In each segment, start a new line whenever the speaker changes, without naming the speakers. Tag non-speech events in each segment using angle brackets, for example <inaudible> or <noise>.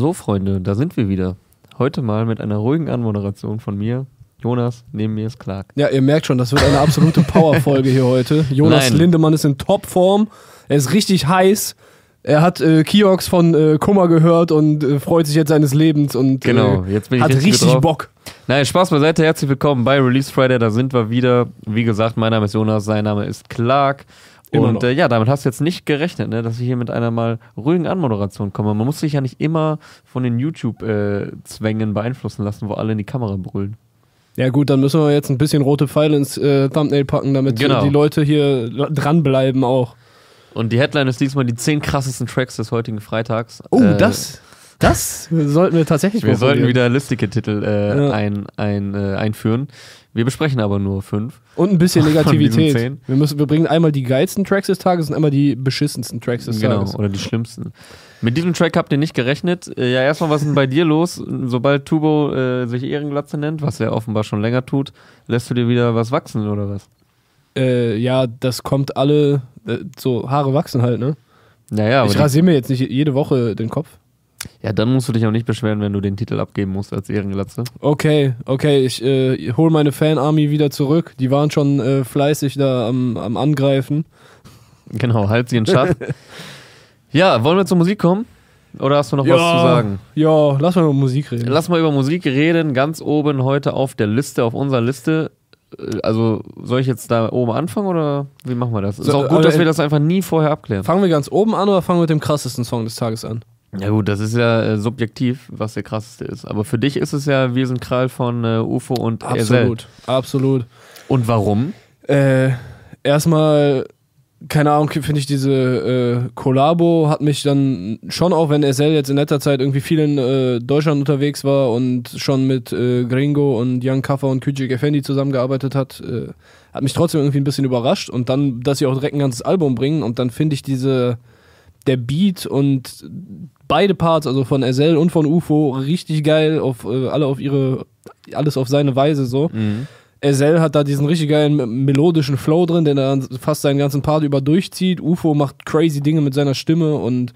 So, Freunde, da sind wir wieder. Heute mal mit einer ruhigen Anmoderation von mir. Jonas, neben mir ist Clark.
Ja, ihr merkt schon, das wird eine absolute Powerfolge hier heute. Jonas
Nein.
Lindemann ist in Topform. Er ist richtig heiß. Er hat äh, Kiox von äh, Kummer gehört und äh, freut sich jetzt seines Lebens und
Genau,
äh,
jetzt bin ich
hat
richtig,
richtig. Bock.
Nein, Spaß beiseite, herzlich willkommen bei Release Friday, da sind wir wieder. Wie gesagt, mein Name ist Jonas, sein Name ist Clark.
Immer
Und äh, ja, damit hast du jetzt nicht gerechnet, ne, dass ich hier mit einer mal ruhigen Anmoderation komme. Man muss sich ja nicht immer von den YouTube-Zwängen beeinflussen lassen, wo alle in die Kamera brüllen.
Ja gut, dann müssen wir jetzt ein bisschen rote Pfeile ins äh, Thumbnail packen, damit äh,
Genau.
die Leute hier dranbleiben auch.
Und die Headline ist diesmal die 10 krassesten Tracks des heutigen Freitags.
Oh,
Äh,
das, das sollten wir tatsächlich
Wir sollten wieder listige Titel äh,
Ja.
ein, ein, äh, einführen. Wir besprechen aber nur fünf.
Und ein bisschen <laughs> Negativität. Wir, müssen, wir bringen einmal die geilsten Tracks des Tages und einmal die beschissensten Tracks des
Genau,
Tages.
oder die schlimmsten. Mit diesem Track habt ihr nicht gerechnet. Äh, Ja, erstmal, was ist denn bei dir los? Sobald Tubo äh, sich Ehrenglatze nennt, was er offenbar schon länger tut, lässt du dir wieder was wachsen oder was?
Äh, ja, das kommt alle, äh, so Haare wachsen halt, ne?
Naja, aber
ich rasiere mir jetzt nicht jede Woche den Kopf.
Ja, dann musst du dich auch nicht beschweren, wenn du den Titel abgeben musst als Ehrenglatze.
Okay, okay, ich äh, hole meine Fan-Army wieder zurück. Die waren schon äh, fleißig da am, am Angreifen.
Genau, halt sie in Schach. <laughs> ja, wollen wir zur Musik kommen? Oder hast du noch
Ja.
was zu sagen?
Ja, lass mal über Musik reden.
Lass mal über Musik reden. Ganz oben heute auf der Liste, auf unserer Liste. Äh, Also, soll ich jetzt da oben anfangen oder wie machen wir das? Ist
So,
auch gut,
aber,
dass wir
äh,
das einfach nie vorher abklären.
Fangen wir ganz oben an oder fangen wir mit dem krassesten Song des Tages an?
Ja, gut, das ist ja äh, subjektiv, was der krasseste ist. Aber für dich ist es ja Wir sind Krall von äh, UFO und.
Absolut, absolut.
Und warum?
Äh, erstmal, keine Ahnung, finde ich diese äh, Kollabo hat mich dann schon auch, wenn SL jetzt in letzter Zeit irgendwie viel in äh, Deutschland unterwegs war und schon mit äh, Gringo und Young Kaffer und Küçük Effendi zusammengearbeitet hat, äh, hat mich trotzdem irgendwie ein bisschen überrascht und dann, dass sie auch direkt ein ganzes Album bringen und dann finde ich diese, der Beat und beide Parts, also von SL und von UFO, richtig geil, auf, äh, alle auf ihre, alles auf seine Weise so.
Mhm.
Ezel hat da diesen richtig geilen melodischen Flow drin, den er dann fast seinen ganzen Part über durchzieht. UFO macht crazy Dinge mit seiner Stimme und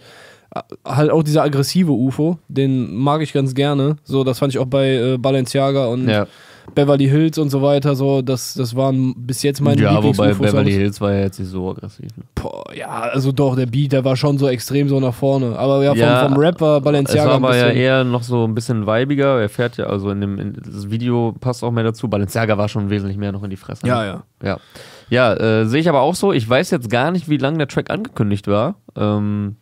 äh, halt auch dieser aggressive UFO, den mag ich ganz gerne. So, das fand ich auch bei äh, Balenciaga und
Ja,
Beverly Hills und so weiter. So, das, das waren bis jetzt meine
ja wobei. Beverly Hills war ja jetzt nicht so aggressiv. Ne?
Boah, ja, also doch, der Beat, der war schon so extrem so nach vorne. Aber ja, vom,
Ja,
vom Rap war
Es
Balenciaga
war
ein
aber ja eher noch so ein bisschen weibiger. Er fährt ja, also in dem in das Video passt auch mehr dazu. Balenciaga war schon wesentlich mehr noch in die Fresse.
ja, ja.
Ja, ja äh, sehe ich aber auch so. Ich weiß jetzt gar nicht, wie lange der Track angekündigt war. Ähm,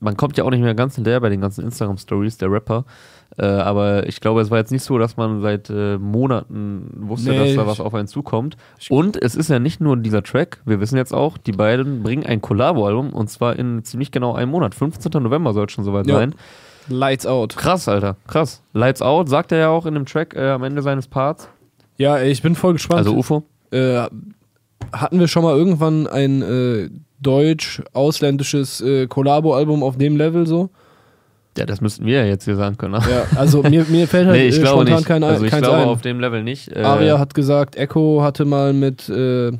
man kommt ja auch nicht mehr ganz hinterher bei den ganzen Instagram-Stories der Rapper. Äh, aber ich glaube, es war jetzt nicht so, dass man seit äh, Monaten wusste,
Nee,
dass da was auf einen zukommt. Und es ist ja nicht nur dieser Track. Wir wissen jetzt auch, die beiden bringen ein Collabo-Album und zwar in ziemlich genau einem Monat. 15. November soll es schon soweit
Ja.
sein.
Lights out.
Krass, Alter. Krass. Lights Out sagt er ja auch in dem Track äh, am Ende seines Parts.
Ja, ich bin voll gespannt.
Also UFO.
äh, hatten wir schon mal irgendwann ein äh, deutsch-ausländisches äh, Kollabo-Album auf dem Level so?
Ja, das müssten wir ja jetzt hier sagen können.
Ja, also mir, mir fällt <laughs> halt
nee, ich
äh,
glaube
spontan
nicht.
kein,
also ich
keins
glaube
ein.
auf dem Level nicht. Äh,
Aria hat gesagt, Echo hatte mal mit äh,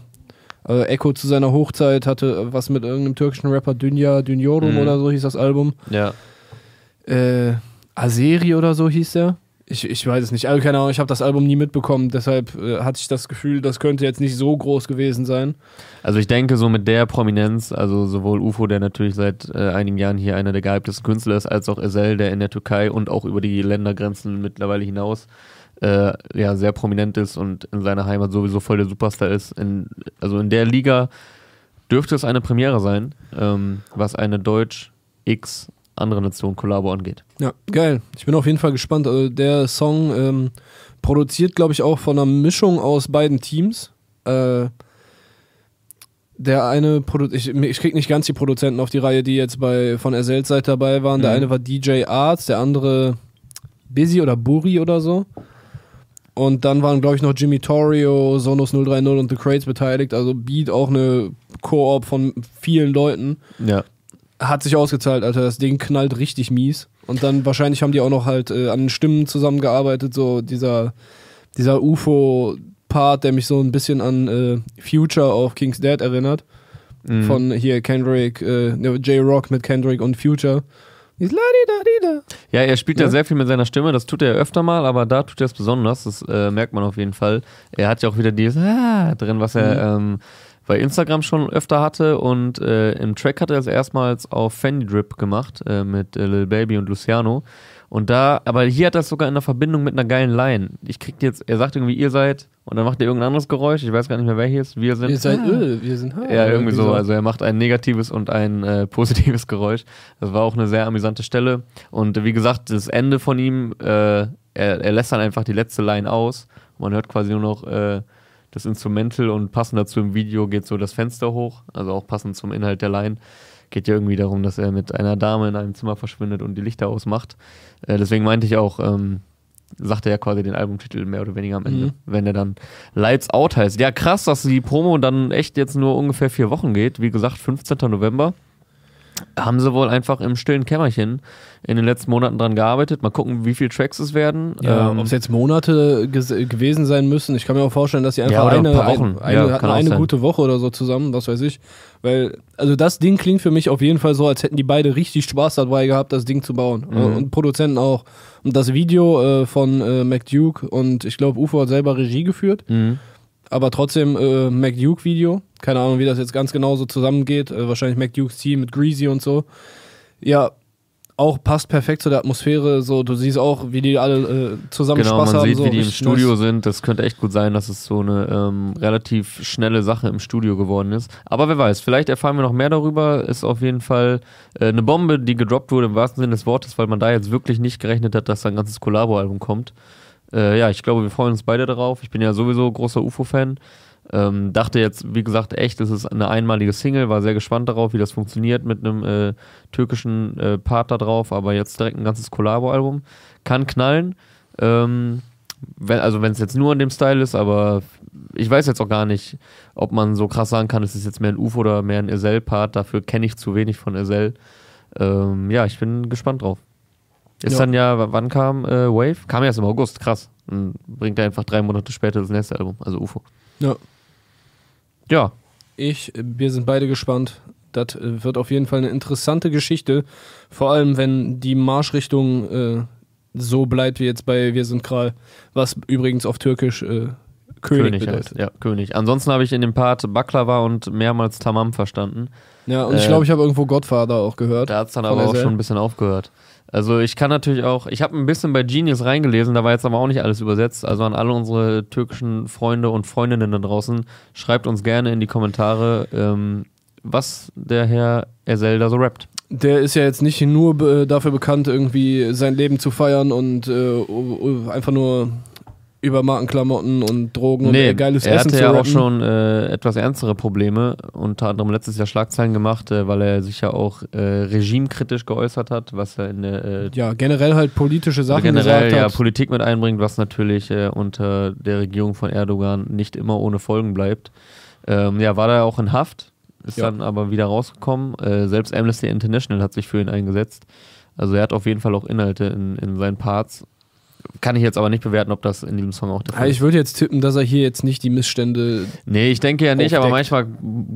also Echo zu seiner Hochzeit hatte was mit irgendeinem türkischen Rapper Dünya Dünyorum
Mhm.
oder so hieß das Album.
Ja.
Äh, Azeri oder so hieß der. Ich, ich weiß es nicht. Also keine Ahnung, ich habe das Album nie mitbekommen, deshalb äh, hatte ich das Gefühl, das könnte jetzt nicht so groß gewesen sein.
Also ich denke, so mit der Prominenz, also sowohl UFO, der natürlich seit äh, einigen Jahren hier einer der gehyptesten Künstler ist, als auch Ezel, der in der Türkei und auch über die Ländergrenzen mittlerweile hinaus äh, ja sehr prominent ist und in seiner Heimat sowieso voll der Superstar ist. In, also in der Liga dürfte es eine Premiere sein, ähm, was eine Deutsch X andere Nation Kollabo angeht.
Ja, geil. Ich bin auf jeden Fall gespannt. Also der Song ähm, produziert, glaube ich, auch von einer Mischung aus beiden Teams. Äh, der eine, Produ ich, ich krieg nicht ganz die Produzenten auf die Reihe, die jetzt bei von Erzählt Seite dabei waren. Der
Mhm.
eine war DJ Arts, der andere Busy oder Buri oder so. Und dann waren, glaube ich, noch Jimmy Torrio, Sonos 030 und The Crates beteiligt. Also Beat auch eine Koop von vielen Leuten
Ja.
Hat sich ausgezahlt, Alter. Das Ding knallt richtig mies. Und dann wahrscheinlich haben die auch noch halt äh, an Stimmen zusammengearbeitet, so dieser, dieser UFO-Part, der mich so ein bisschen an äh, Future auf King's Dead erinnert.
Mhm.
Von hier Kendrick, äh, ne, J-Rock mit Kendrick und Future.
Ja, er spielt ja.
Ja.
sehr viel mit seiner Stimme, das tut er öfter mal, aber da tut er es besonders, das äh, merkt man auf jeden Fall. Er hat ja auch wieder dieses ah drin, was er ähm, bei Instagram schon öfter hatte und äh, im Track hat er es erstmals auf Fendi Drip gemacht äh, mit äh, Lil Baby und Luciano. Und da, aber hier hat das sogar in der Verbindung mit einer geilen Line. Ich krieg jetzt, er sagt irgendwie, ihr seid, und dann macht er irgendein anderes Geräusch, ich weiß gar nicht mehr welches, wir sind.
Ihr seid
ah.
Öl, wir sind Ha.
Ja, irgendwie so. Also er macht ein negatives und ein äh, <laughs> positives Geräusch. Das war auch eine sehr amüsante Stelle. Und wie gesagt, das Ende von ihm, äh, er, er lässt dann einfach die letzte Line aus. Man hört quasi nur noch äh, das Instrumental und passend dazu im Video geht so das Fenster hoch. Also auch passend zum Inhalt der Line. Geht ja irgendwie darum, dass er mit einer Dame in einem Zimmer verschwindet und die Lichter ausmacht. Äh, deswegen meinte ich auch, ähm, sagt er ja quasi den Albumtitel mehr oder weniger am Ende,
Mhm.
wenn er dann Lights Out heißt. Ja, krass, dass die Promo dann echt jetzt nur ungefähr vier Wochen geht. Wie gesagt, 15. November. Haben sie wohl einfach im stillen Kämmerchen in den letzten Monaten dran gearbeitet. Mal gucken, wie viele Tracks es werden.
Ja,
Ähm,
ob es jetzt Monate gewesen sein müssen. Ich kann mir auch vorstellen, dass sie einfach
oder
eine,
ein
eine,
Ja,
hatten eine
sein.
gute Woche oder so zusammen, was weiß ich. Weil, also das Ding klingt für mich auf jeden Fall so, als hätten die beide richtig Spaß dabei gehabt, das Ding zu bauen.
Mhm.
Und Produzenten auch. Und das Video äh, von äh, McDuke und ich glaube, UFO hat selber Regie geführt,
mhm.
Aber trotzdem äh, McDuke-Video. Keine Ahnung, wie das jetzt ganz genau so zusammengeht. Äh, wahrscheinlich McDukes Team mit Greasy und so. Ja, auch passt perfekt zu der Atmosphäre. So, du siehst auch, wie die alle äh, zusammen
Genau,
Spaß
man
haben.
sieht,
so
wie die im Studio
nice.
sind. Das könnte echt gut sein, dass es so eine ähm, relativ schnelle Sache im Studio geworden ist. Aber wer weiß, vielleicht erfahren wir noch mehr darüber. Ist auf jeden Fall äh, eine Bombe, die gedroppt wurde im wahrsten Sinne des Wortes, weil man da jetzt wirklich nicht gerechnet hat, dass da ein ganzes Collabo-Album kommt. Äh, ja, ich glaube, wir freuen uns beide darauf. Ich bin ja sowieso großer UFO-Fan. Ähm, dachte jetzt, wie gesagt, echt, es ist eine einmalige Single, war sehr gespannt darauf, wie das funktioniert mit einem äh, türkischen äh, Part da drauf, aber jetzt direkt ein ganzes Collabo-Album. Kann knallen. Ähm, wenn, also wenn es jetzt nur in dem Style ist, aber ich weiß jetzt auch gar nicht, ob man so krass sagen kann, es ist jetzt mehr ein UFO oder mehr ein Ezel-Part. Dafür kenne ich zu wenig von Ezel. Ähm, ja, ich bin gespannt drauf. Ist
Ja.
dann ja, wann kam äh, Wave? Kam erst im August, krass. Dann bringt er einfach drei Monate später das nächste Album, also UFO.
Ja.
Ja,
Ich, wir sind beide gespannt. Das äh, wird auf jeden Fall eine interessante Geschichte. Vor allem, wenn die Marschrichtung äh, so bleibt wie jetzt bei Wir sind Kral. Was übrigens auf Türkisch äh, König,
König
bedeutet.
heißt. Ja, König. Ansonsten habe ich in dem Part Baklava und mehrmals Tamam verstanden.
Ja, und ich
Äh,
glaube, ich habe irgendwo Godfather auch gehört.
Da hat es dann aber auch schon ein bisschen aufgehört. Also ich kann natürlich auch, ich habe ein bisschen bei Genius reingelesen, da war jetzt aber auch nicht alles übersetzt. Also an alle unsere türkischen Freunde und Freundinnen da draußen, schreibt uns gerne in die Kommentare, ähm, was der Herr Ezel da so rappt.
Der ist ja jetzt nicht nur dafür bekannt, irgendwie sein Leben zu feiern und äh, einfach nur über Markenklamotten und Drogen und äh, geiles
er
Essen
hatte
zu
ja auch schon äh, etwas ernstere Probleme, unter anderem letztes Jahr Schlagzeilen gemacht, äh, weil er sich ja auch äh, regimekritisch geäußert hat, was er in der äh,
Ja, generell halt politische Sachen
generell
gesagt
ja
hat.
Politik mit einbringt, was natürlich äh, unter der Regierung von Erdogan nicht immer ohne Folgen bleibt. Ähm, ja, war da auch in Haft, ist
Ja.
dann aber wieder rausgekommen. Selbst Amnesty International hat sich für ihn eingesetzt. Also er hat auf jeden Fall auch Inhalte in, in seinen Parts. Kann ich jetzt aber nicht bewerten, ob das in diesem Song auch der Fall
ich
ist.
würde jetzt tippen, dass er hier jetzt nicht die Missstände.
Nee, ich denke ja nicht, aber
aufdeckt.
manchmal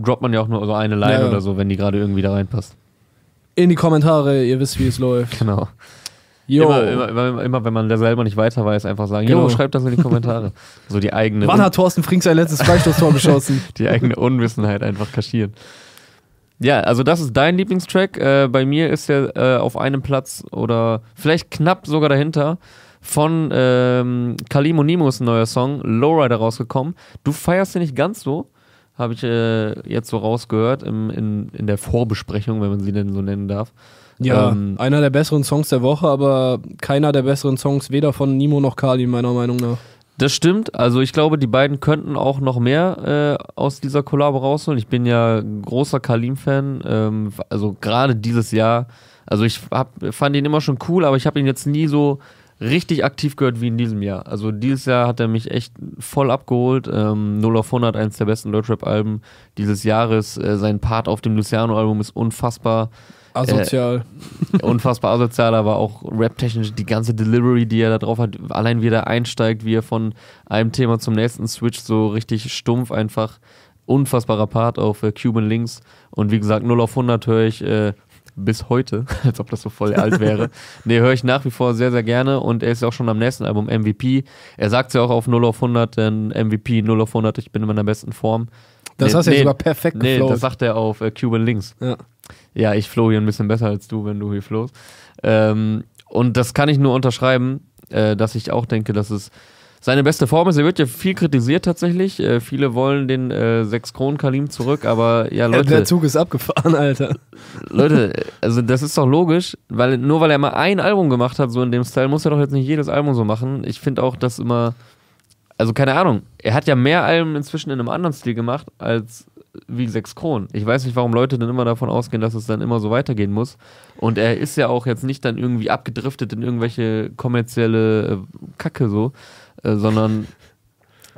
droppt man ja auch nur so eine Line
Ja,
oder so, wenn die gerade irgendwie da reinpasst.
In die Kommentare, ihr wisst, wie es läuft.
Genau.
Jo.
Immer, immer, immer, immer, wenn man da selber nicht weiter weiß, einfach sagen, jo, schreibt das in die Kommentare. so die eigene
Wann hat Thorsten Frink sein letztes Freistoßtor <laughs> geschossen?
die eigene Unwissenheit einfach kaschieren. Ja, also das ist dein Lieblingstrack. Äh, bei mir ist er äh, auf einem Platz oder vielleicht knapp sogar dahinter von ähm, Kalimo Nimos neuer Song Lowrider rausgekommen. Du feierst den nicht ganz so, habe ich äh, jetzt so rausgehört im, in, in der Vorbesprechung, wenn man sie denn so nennen darf.
Ja,
Ähm,
einer der besseren Songs der Woche, aber keiner der besseren Songs weder von Nimo noch Kali, meiner Meinung nach.
Das stimmt. Also ich glaube, die beiden könnten auch noch mehr äh, aus dieser Kollabo rausholen. Ich bin ja großer Kalim-Fan. Ähm, also gerade dieses Jahr. Also ich hab, fand ihn immer schon cool, aber ich habe ihn jetzt nie so richtig aktiv gehört wie in diesem Jahr. Also dieses Jahr hat er mich echt voll abgeholt. Ähm, 0 auf 100, eins der besten Deutschrap-Alben dieses Jahres. Äh, sein Part auf dem Luciano-Album ist unfassbar
Asozial.
unfassbar asozial, aber auch rap-technisch die ganze Delivery, die er da drauf hat, allein wie er da einsteigt, wie er von einem Thema zum nächsten switcht, so richtig stumpf einfach. Unfassbarer Part auf äh, Cuban Links. Und wie gesagt, 0 auf 100 höre ich äh, bis heute, <laughs> als ob das so voll alt wäre. <laughs> nee, höre ich nach wie vor sehr, sehr gerne und er ist ja auch schon am nächsten Album MVP. Er sagt ja auch auf 0 auf 100, denn MVP 0 auf 100, ich bin in meiner besten Form.
Das
nee,
hast du
nee,
ja sogar perfekt
Nee,
geflowt.
das sagt er auf äh, Cuban Links.
Ja.
Ja, ich flow hier ein bisschen besser als du, wenn du hier flowst. Ähm, und das kann ich nur unterschreiben, äh, dass ich auch denke, dass es seine beste Form ist. Er wird ja viel kritisiert tatsächlich. Äh, viele wollen den äh, 6 Kronen Kalim zurück, aber ja,
Der
Leute,
Zug ist abgefahren, <laughs> Alter.
Leute, also das ist doch logisch, weil nur weil er mal ein Album gemacht hat, so in dem Style, muss er doch jetzt nicht jedes Album so machen. Ich finde auch, dass immer, also keine Ahnung, er hat ja mehr Alben inzwischen in einem anderen Stil gemacht als wie sechs Kronen. Ich weiß nicht, warum Leute dann immer davon ausgehen, dass es dann immer so weitergehen muss. Und er ist ja auch jetzt nicht dann irgendwie abgedriftet in irgendwelche kommerzielle äh, Kacke so, äh, sondern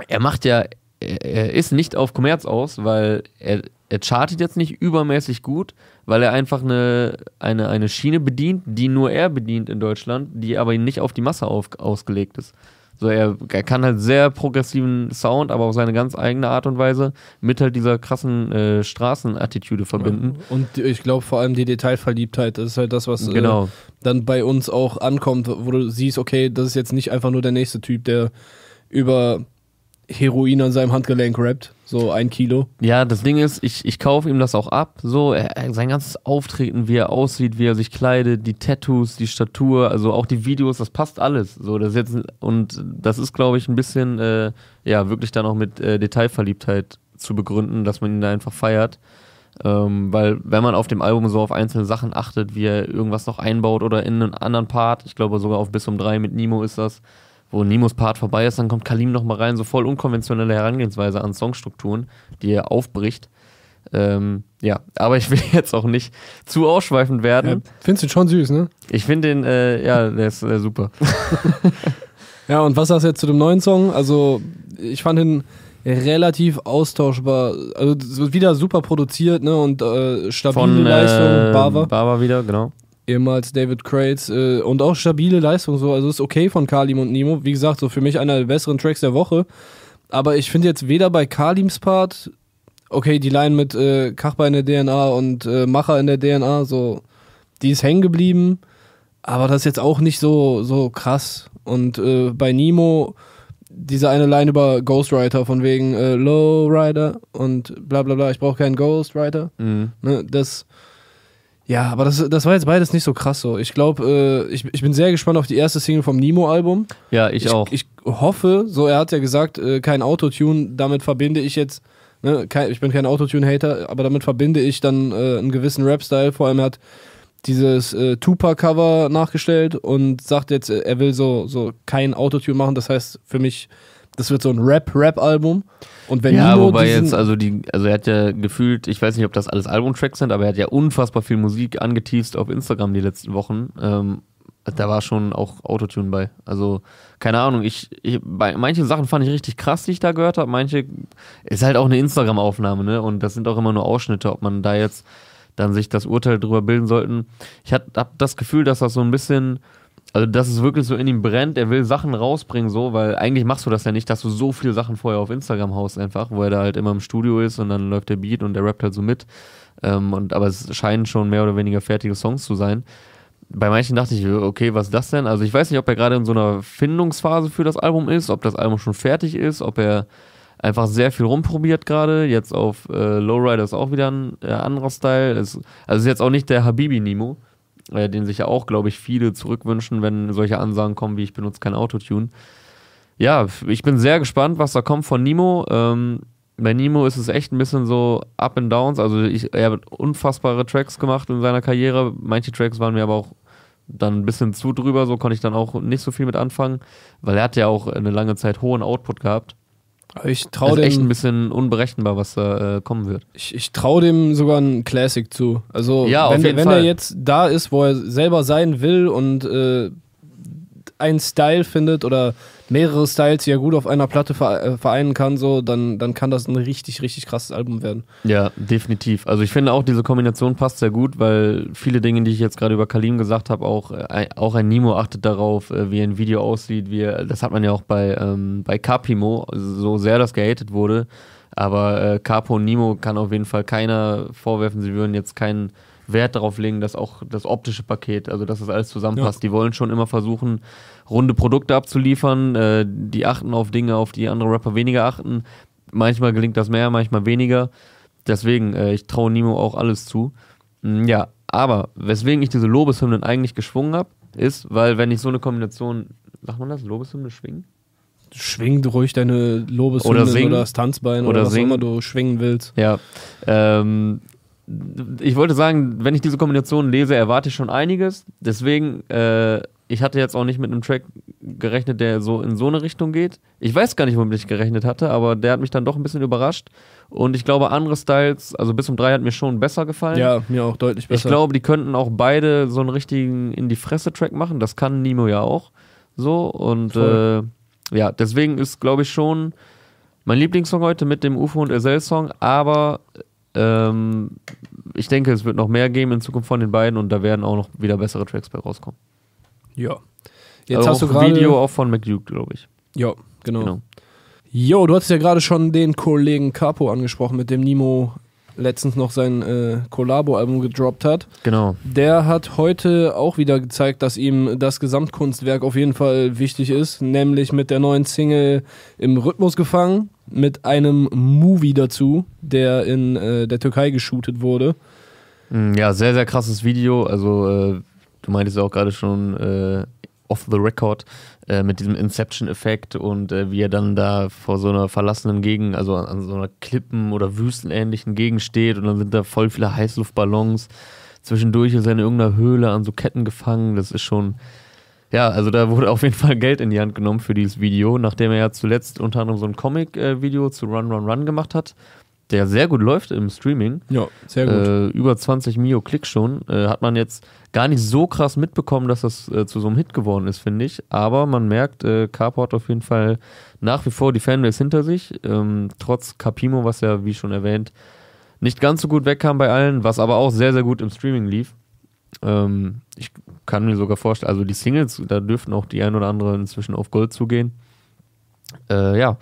er macht ja, er, er ist nicht auf Kommerz aus, weil er, er chartet jetzt nicht übermäßig gut, weil er einfach eine, eine, eine Schiene bedient, die nur er bedient in Deutschland, die aber nicht auf die Masse auf, ausgelegt ist. So, er, er kann halt sehr progressiven Sound, aber auf seine ganz eigene Art und Weise mit halt dieser krassen äh, Straßenattitüde verbinden.
Und ich glaube vor allem die Detailverliebtheit, das ist halt das, was äh,
Genau.
dann bei uns auch ankommt, wo du siehst, okay, das ist jetzt nicht einfach nur der nächste Typ, der über Heroin an seinem Handgelenk rappt, so ein Kilo.
Ja, das Ding ist, ich, ich kaufe ihm das auch ab. So, er, sein ganzes Auftreten, wie er aussieht, wie er sich kleidet, die Tattoos, die Statur, also auch die Videos, das passt alles. So, das jetzt und das ist, glaube ich, ein bisschen, äh, ja, wirklich dann auch mit äh, Detailverliebtheit zu begründen, dass man ihn da einfach feiert. Ähm, weil wenn man auf dem Album so auf einzelne Sachen achtet, wie er irgendwas noch einbaut oder in einen anderen Part, ich glaube sogar auf bis um drei mit Nemo ist das, wo Nimos Part vorbei ist, dann kommt Kalim noch mal rein, so voll unkonventionelle Herangehensweise an Songstrukturen, die er aufbricht. Ähm, ja, aber ich will <laughs> jetzt auch nicht zu ausschweifend werden.
Ja, findest du schon süß, ne?
Ich finde den, äh, ja, der ist äh, super. <laughs>
Ja, und was sagst du jetzt zu dem neuen Song? Also, ich fand ihn relativ austauschbar. Also, so wieder super produziert, ne? Und äh, stabile
Von
Leistung,
äh,
Bava.
Bava wieder, genau.
Ehemals David Crates äh, und auch stabile Leistung so, also ist okay von Kalim und Nemo. Wie gesagt, so für mich einer der besseren Tracks der Woche. Aber ich finde jetzt weder bei Kalims Part, okay, die Line mit äh, Kachber in der DNA und äh, Macher in der DNA, so, die ist hängen geblieben, aber das ist jetzt auch nicht so, so krass. Und äh, bei Nemo, diese eine Line über Ghostwriter von wegen äh, Lowrider und bla bla bla, ich brauche keinen Ghostwriter.
Mhm.
Ne, das. Ja, aber das, das war jetzt beides nicht so krass so. Ich glaube, äh, ich, ich bin sehr gespannt auf die erste Single vom Nemo-Album.
Ja, ich, auch.
Ich hoffe, so er hat ja gesagt, äh, kein Autotune, damit verbinde ich jetzt, ne, kein, ich bin kein Autotune-Hater, aber damit verbinde ich dann äh, einen gewissen Rap-Style. Vor allem er hat dieses äh, Tupac-Cover nachgestellt und sagt jetzt, äh, er will so, so kein Autotune machen. Das heißt für mich, das wird so ein Rap-Rap-Album. Und wenn
ja,
Nemo
wobei jetzt, also die, also er hat ja gefühlt, ich weiß nicht, ob das alles Albumtracks sind, aber er hat ja unfassbar viel Musik angeteased auf Instagram die letzten Wochen. Ähm, da war schon auch Autotune bei. Also, keine Ahnung, ich, ich bei manchen Sachen fand ich richtig krass, die ich da gehört habe. Manche ist halt auch eine Instagram-Aufnahme, ne? Und das sind auch immer nur Ausschnitte, ob man da jetzt dann sich das Urteil drüber bilden sollten. Ich hab, hab das Gefühl, dass das so ein bisschen, also dass es wirklich so in ihm brennt. Er will Sachen rausbringen, so, weil eigentlich machst du das ja nicht, dass du so viele Sachen vorher auf Instagram haust einfach, wo er da halt immer im Studio ist und dann läuft der Beat und der rappt halt so mit. Ähm, und, aber es scheinen schon mehr oder weniger fertige Songs zu sein. Bei manchen dachte ich, okay, was ist das denn? Also ich weiß nicht, ob er gerade in so einer Findungsphase für das Album ist, ob das Album schon fertig ist, ob er einfach sehr viel rumprobiert gerade. Jetzt auf äh, Lowrider ist auch wieder ein äh, anderer Style. Ist, also ist jetzt auch nicht der Habibi Nemo, äh, den sich ja auch, glaube ich, viele zurückwünschen, wenn solche Ansagen kommen, wie ich benutze kein Autotune. Ja, ich bin sehr gespannt, was da kommt von Nemo. Ähm, bei Nemo ist es echt ein bisschen so Up and Downs. Also ich, er hat unfassbare Tracks gemacht in seiner Karriere. Manche Tracks waren mir aber auch dann ein bisschen zu drüber, so konnte ich dann auch nicht so viel mit anfangen, weil er hat ja auch eine lange Zeit hohen Output gehabt.
Ich
Das
traue
ist echt ein
dem,
bisschen unberechenbar, was da äh, kommen wird.
ich, ich trau dem sogar ein Classic zu. Also
Ja,
wenn, wenn er jetzt da ist, wo er selber sein will und äh, einen Style findet oder mehrere Styles, die er gut auf einer Platte äh, vereinen kann, so, dann, dann kann das ein richtig, richtig krasses Album werden.
Ja, definitiv. Also ich finde auch, diese Kombination passt sehr gut, weil viele Dinge, die ich jetzt gerade über Kalim gesagt habe, auch, äh, ein- auch ein Nemo achtet darauf, äh, wie ein Video aussieht. Wie das hat man ja auch bei, ähm, bei Capimo, so sehr das gehatet wurde. Aber äh, Capo und Nemo kann auf jeden Fall keiner vorwerfen, sie würden jetzt keinen Wert darauf legen, dass auch das optische Paket, also dass das alles zusammenpasst. Ja. Die wollen schon immer versuchen, runde Produkte abzuliefern. Äh, die achten auf Dinge, auf die andere Rapper weniger achten. Manchmal gelingt das mehr, manchmal weniger. Deswegen, äh, ich traue Nimo auch alles zu. Mm, ja, aber weswegen ich diese Lobeshymnen eigentlich geschwungen habe, ist, weil wenn ich so eine Kombination, sagt man das, Lobeshymne schwingen?
Schwing ruhig deine Lobeshymnen oder, oder das Tanzbein oder, oder was immer du schwingen willst.
Ja. Ähm, ich wollte sagen, wenn ich diese Kombination lese, erwarte ich schon einiges. Deswegen, äh, ich hatte jetzt auch nicht mit einem Track gerechnet, der so in so eine Richtung geht. Ich weiß gar nicht, womit ich gerechnet hatte, aber der hat mich dann doch ein bisschen überrascht. Und ich glaube, andere Styles, also bis um drei hat mir schon besser gefallen.
Ja, mir auch deutlich besser.
Ich glaube, die könnten auch beide so einen richtigen in die Fresse-Track machen. Das kann Nemo ja auch. So. Und äh, ja, deswegen ist, glaube ich, schon mein Lieblingssong heute mit dem UFO und Ezel-Song, aber ähm, ich denke, es wird noch mehr geben in Zukunft von den beiden und da werden auch noch wieder bessere Tracks bei rauskommen.
Ja.
Jetzt also hast du gerade Video auch von McDuke, glaube ich.
Ja, genau. genau. Jo, du hattest ja gerade schon den Kollegen Capo angesprochen, mit dem Nimo letztens noch sein äh, Collabo-Album gedroppt hat.
Genau.
Der hat heute auch wieder gezeigt, dass ihm das Gesamtkunstwerk auf jeden Fall wichtig ist, nämlich mit der neuen Single im Rhythmus gefangen, mit einem Movie dazu, der in äh, der Türkei geshootet wurde.
Mm, ja, sehr, sehr krasses Video. Also, äh, du meintest auch gerade schon äh, off the record äh, mit diesem Inception-Effekt und äh, wie er dann da vor so einer verlassenen Gegend, also an, an so einer Klippen- oder wüstenähnlichen Gegend steht und dann sind da voll viele Heißluftballons. Zwischendurch ist er in irgendeiner Höhle an so Ketten gefangen. Das ist schon, ja, also da wurde auf jeden Fall Geld in die Hand genommen für dieses Video, nachdem er ja zuletzt unter anderem so ein Comic-Video zu Run Run Run gemacht hat der sehr gut läuft im Streaming.
Ja, sehr gut.
Äh, über 20 Mio Klicks schon. Äh, hat man jetzt gar nicht so krass mitbekommen, dass das äh, zu so einem Hit geworden ist, finde ich. Aber man merkt, äh, hat auf jeden Fall nach wie vor die Fanbase hinter sich. Ähm, trotz Capimo, was ja, wie schon erwähnt, nicht ganz so gut wegkam bei allen, was aber auch sehr, sehr gut im Streaming lief. Ähm, ich kann mir sogar vorstellen, also die Singles, da dürften auch die ein oder andere inzwischen auf Gold zugehen. Äh, ja.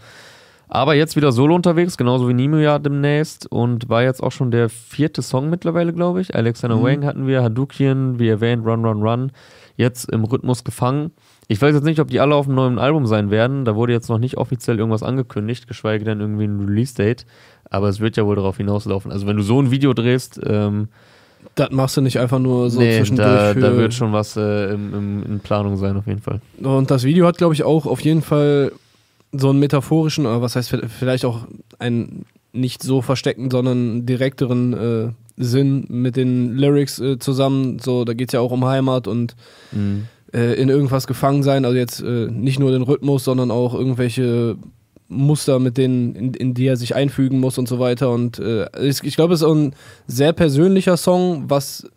Aber jetzt wieder solo unterwegs, genauso wie Nimo ja demnächst und war jetzt auch schon der vierte Song mittlerweile, glaube ich. Alexander mhm. Wang hatten wir, Hadoukian, wie erwähnt, Run, Run, Run. Jetzt im Rhythmus gefangen. Ich weiß jetzt nicht, ob die alle auf einem neuen Album sein werden. Da wurde jetzt noch nicht offiziell irgendwas angekündigt, geschweige denn irgendwie ein Release-Date. Aber es wird ja wohl darauf hinauslaufen. Also wenn du so ein Video drehst, ähm,
das machst du nicht einfach nur so
nee, zwischendurch. Da, da wird schon was äh, im, im, in Planung sein, auf jeden Fall.
Und das Video hat, glaube ich, auch auf jeden Fall so einen metaphorischen, oder was heißt vielleicht auch einen nicht so versteckten, sondern direkteren äh, Sinn mit den Lyrics äh, zusammen. So, da geht es ja auch um Heimat und mhm. äh, in irgendwas gefangen sein. Also jetzt äh, nicht nur den Rhythmus, sondern auch irgendwelche Muster, mit denen, in, in die er sich einfügen muss und so weiter. Und äh, ich, ich glaube, es ist ein sehr persönlicher Song, was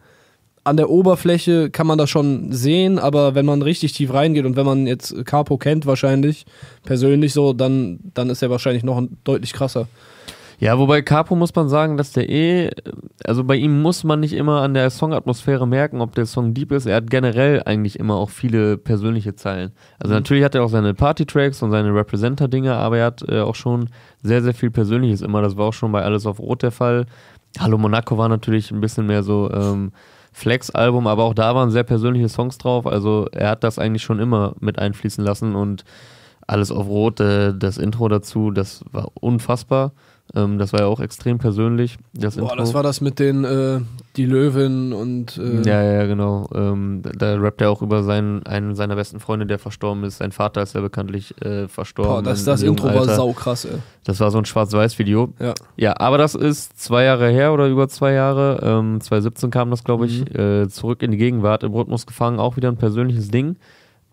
an der Oberfläche kann man das schon sehen, aber wenn man richtig tief reingeht und wenn man jetzt Capo kennt wahrscheinlich persönlich so, dann, dann ist er wahrscheinlich noch deutlich krasser.
Ja, wobei Capo muss man sagen, dass der eh, also bei ihm muss man nicht immer an der Songatmosphäre merken, ob der Song deep ist. Er hat generell eigentlich immer auch viele persönliche Zeilen. Also mhm. natürlich hat er auch seine Party-Tracks und seine Representer-Dinge, aber er hat äh, auch schon sehr, sehr viel Persönliches immer. Das war auch schon bei Alles auf Rot der Fall. Hallo Monaco war natürlich ein bisschen mehr so, ähm, Flex-Album, aber auch da waren sehr persönliche Songs drauf. Also er hat das eigentlich schon immer mit einfließen lassen und alles auf Rot, äh, das Intro dazu, das war unfassbar. Ähm, das war ja auch extrem persönlich. Das
Boah, Intro. das war das mit den äh, die Löwen und äh
ja, ja, genau. Ähm, da, da rappt er auch über seinen einen seiner besten Freunde, der verstorben ist. Sein Vater ist ja bekanntlich äh, verstorben. Boah,
das, das Intro Alter. war saukrass, ey.
Das war so ein Schwarz-Weiß-Video.
Ja.
Ja, aber das ist zwei Jahre her oder über zwei Jahre. Ähm, 2017 kam das, glaube ich, mhm. äh, zurück in die Gegenwart. Im Rhythmus gefangen, auch wieder ein persönliches Ding.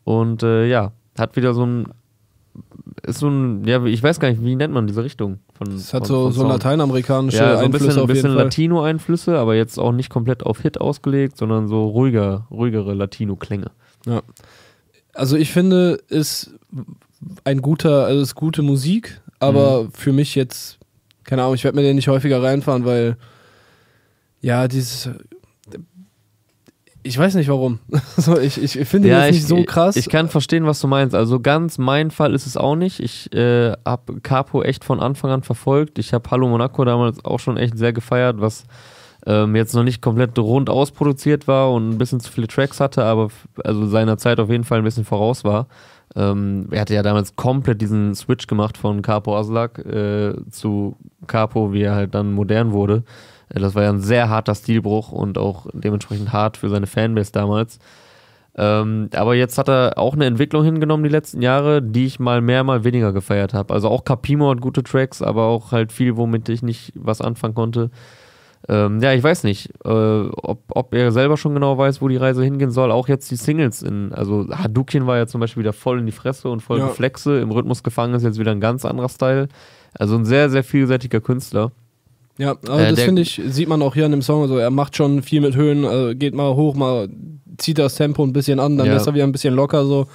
Und äh, ja, hat wieder so ein ist so ein, ja, ich weiß gar nicht, wie nennt man diese Richtung?
Von, es hat von, so, so lateinamerikanische
ja, so
ein
bisschen, ein bisschen Latino-Einflüsse, aber jetzt auch nicht komplett auf Hit ausgelegt, sondern so ruhiger, ruhigere Latino-Klänge.
Ja. Also ich finde, ist ein guter, also ist gute Musik, aber mhm. für mich jetzt, keine Ahnung, ich werde mir den nicht häufiger reinfahren, weil ja, dieses ich weiß nicht warum. <laughs> so, ich, ich finde ja, das nicht so krass.
Ich kann verstehen, was du meinst. Also ganz mein Fall ist es auch nicht. Ich äh, habe Capo echt von Anfang an verfolgt. Ich habe Hallo Monaco damals auch schon echt sehr gefeiert, was ähm, jetzt noch nicht komplett rund ausproduziert war und ein bisschen zu viele Tracks hatte, aber also seiner Zeit auf jeden Fall ein bisschen voraus war. Ähm, er hatte ja damals komplett diesen Switch gemacht von Capo Aslak äh, zu Capo, wie er halt dann modern wurde. Äh, das war ja ein sehr harter Stilbruch und auch dementsprechend hart für seine Fanbase damals. Ähm, aber jetzt hat er auch eine Entwicklung hingenommen die letzten Jahre, die ich mal mehr, mal weniger gefeiert habe. Also auch Capimo hat gute Tracks, aber auch halt viel, womit ich nicht was anfangen konnte. Ähm, ja, ich weiß nicht, äh, ob, ob er selber schon genau weiß, wo die Reise hingehen soll. Auch jetzt die Singles in, also Hadouken war ja zum Beispiel wieder voll in die Fresse und voll ja. Geflexe. Im Rhythmus gefangen ist jetzt wieder ein ganz anderer Style. Also ein sehr, sehr vielseitiger Künstler.
Ja, also äh, das finde ich, sieht man auch hier in dem Song. Also er macht schon viel mit Höhen, also geht mal hoch, mal zieht das Tempo ein bisschen an, dann ja. ist er wieder ein bisschen locker so,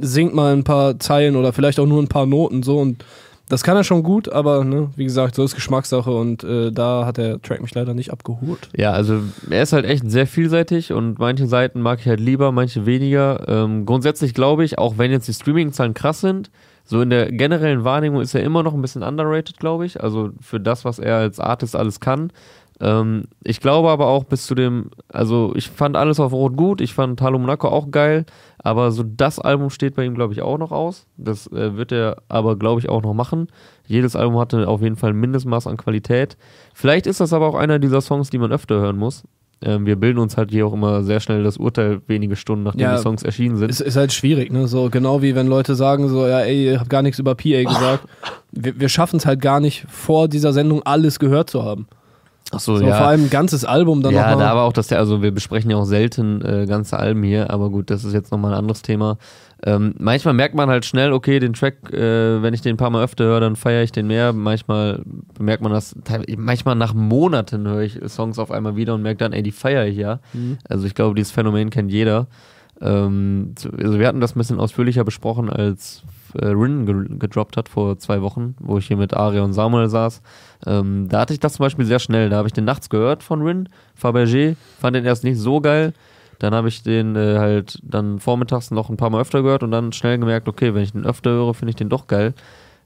singt mal ein paar Zeilen oder vielleicht auch nur ein paar Noten so und das kann er schon gut, aber ne, wie gesagt, so ist Geschmackssache und äh, da hat der Track mich leider nicht abgeholt.
Ja, also er ist halt echt sehr vielseitig und manche Seiten mag ich halt lieber, manche weniger. Ähm, grundsätzlich glaube ich, auch wenn jetzt die Streaming-Zahlen krass sind, so in der generellen Wahrnehmung ist er immer noch ein bisschen underrated, glaube ich. Also für das, was er als Artist alles kann. Ähm, ich glaube aber auch bis zu dem, also ich fand alles auf Rot gut, ich fand Talo Monaco auch geil, aber so das Album steht bei ihm, glaube ich, auch noch aus. Das äh, wird er aber, glaube ich, auch noch machen. Jedes Album hatte auf jeden Fall ein Mindestmaß an Qualität. Vielleicht ist das aber auch einer dieser Songs, die man öfter hören muss. Ähm, wir bilden uns halt hier auch immer sehr schnell das Urteil wenige Stunden, nachdem ja, die Songs erschienen sind.
Es ist halt schwierig, ne? So genau wie wenn Leute sagen, so, ja, ey, ich hab gar nichts über PA gesagt. <laughs> wir, wir schaffen es halt gar nicht, vor dieser Sendung alles gehört zu haben.
Ach so,
so,
ja.
Vor allem ein ganzes Album dann
Ja, da aber auch, dass der, also wir besprechen ja auch selten äh, ganze Alben hier, aber gut, das ist jetzt nochmal ein anderes Thema. Ähm, manchmal merkt man halt schnell, okay, den Track, äh, wenn ich den ein paar Mal öfter höre, dann feiere ich den mehr. Manchmal merkt man das, manchmal nach Monaten höre ich Songs auf einmal wieder und merke dann, ey, die feiere ich ja. Mhm. Also ich glaube, dieses Phänomen kennt jeder. Ähm, also wir hatten das ein bisschen ausführlicher besprochen, als äh, Rin ge gedroppt hat vor zwei Wochen, wo ich hier mit Aria und Samuel saß. Ähm, da hatte ich das zum Beispiel sehr schnell. Da habe ich den nachts gehört von Rin, Fabergé, fand den erst nicht so geil. Dann habe ich den äh, halt dann vormittags noch ein paar Mal öfter gehört und dann schnell gemerkt, okay, wenn ich den öfter höre, finde ich den doch geil.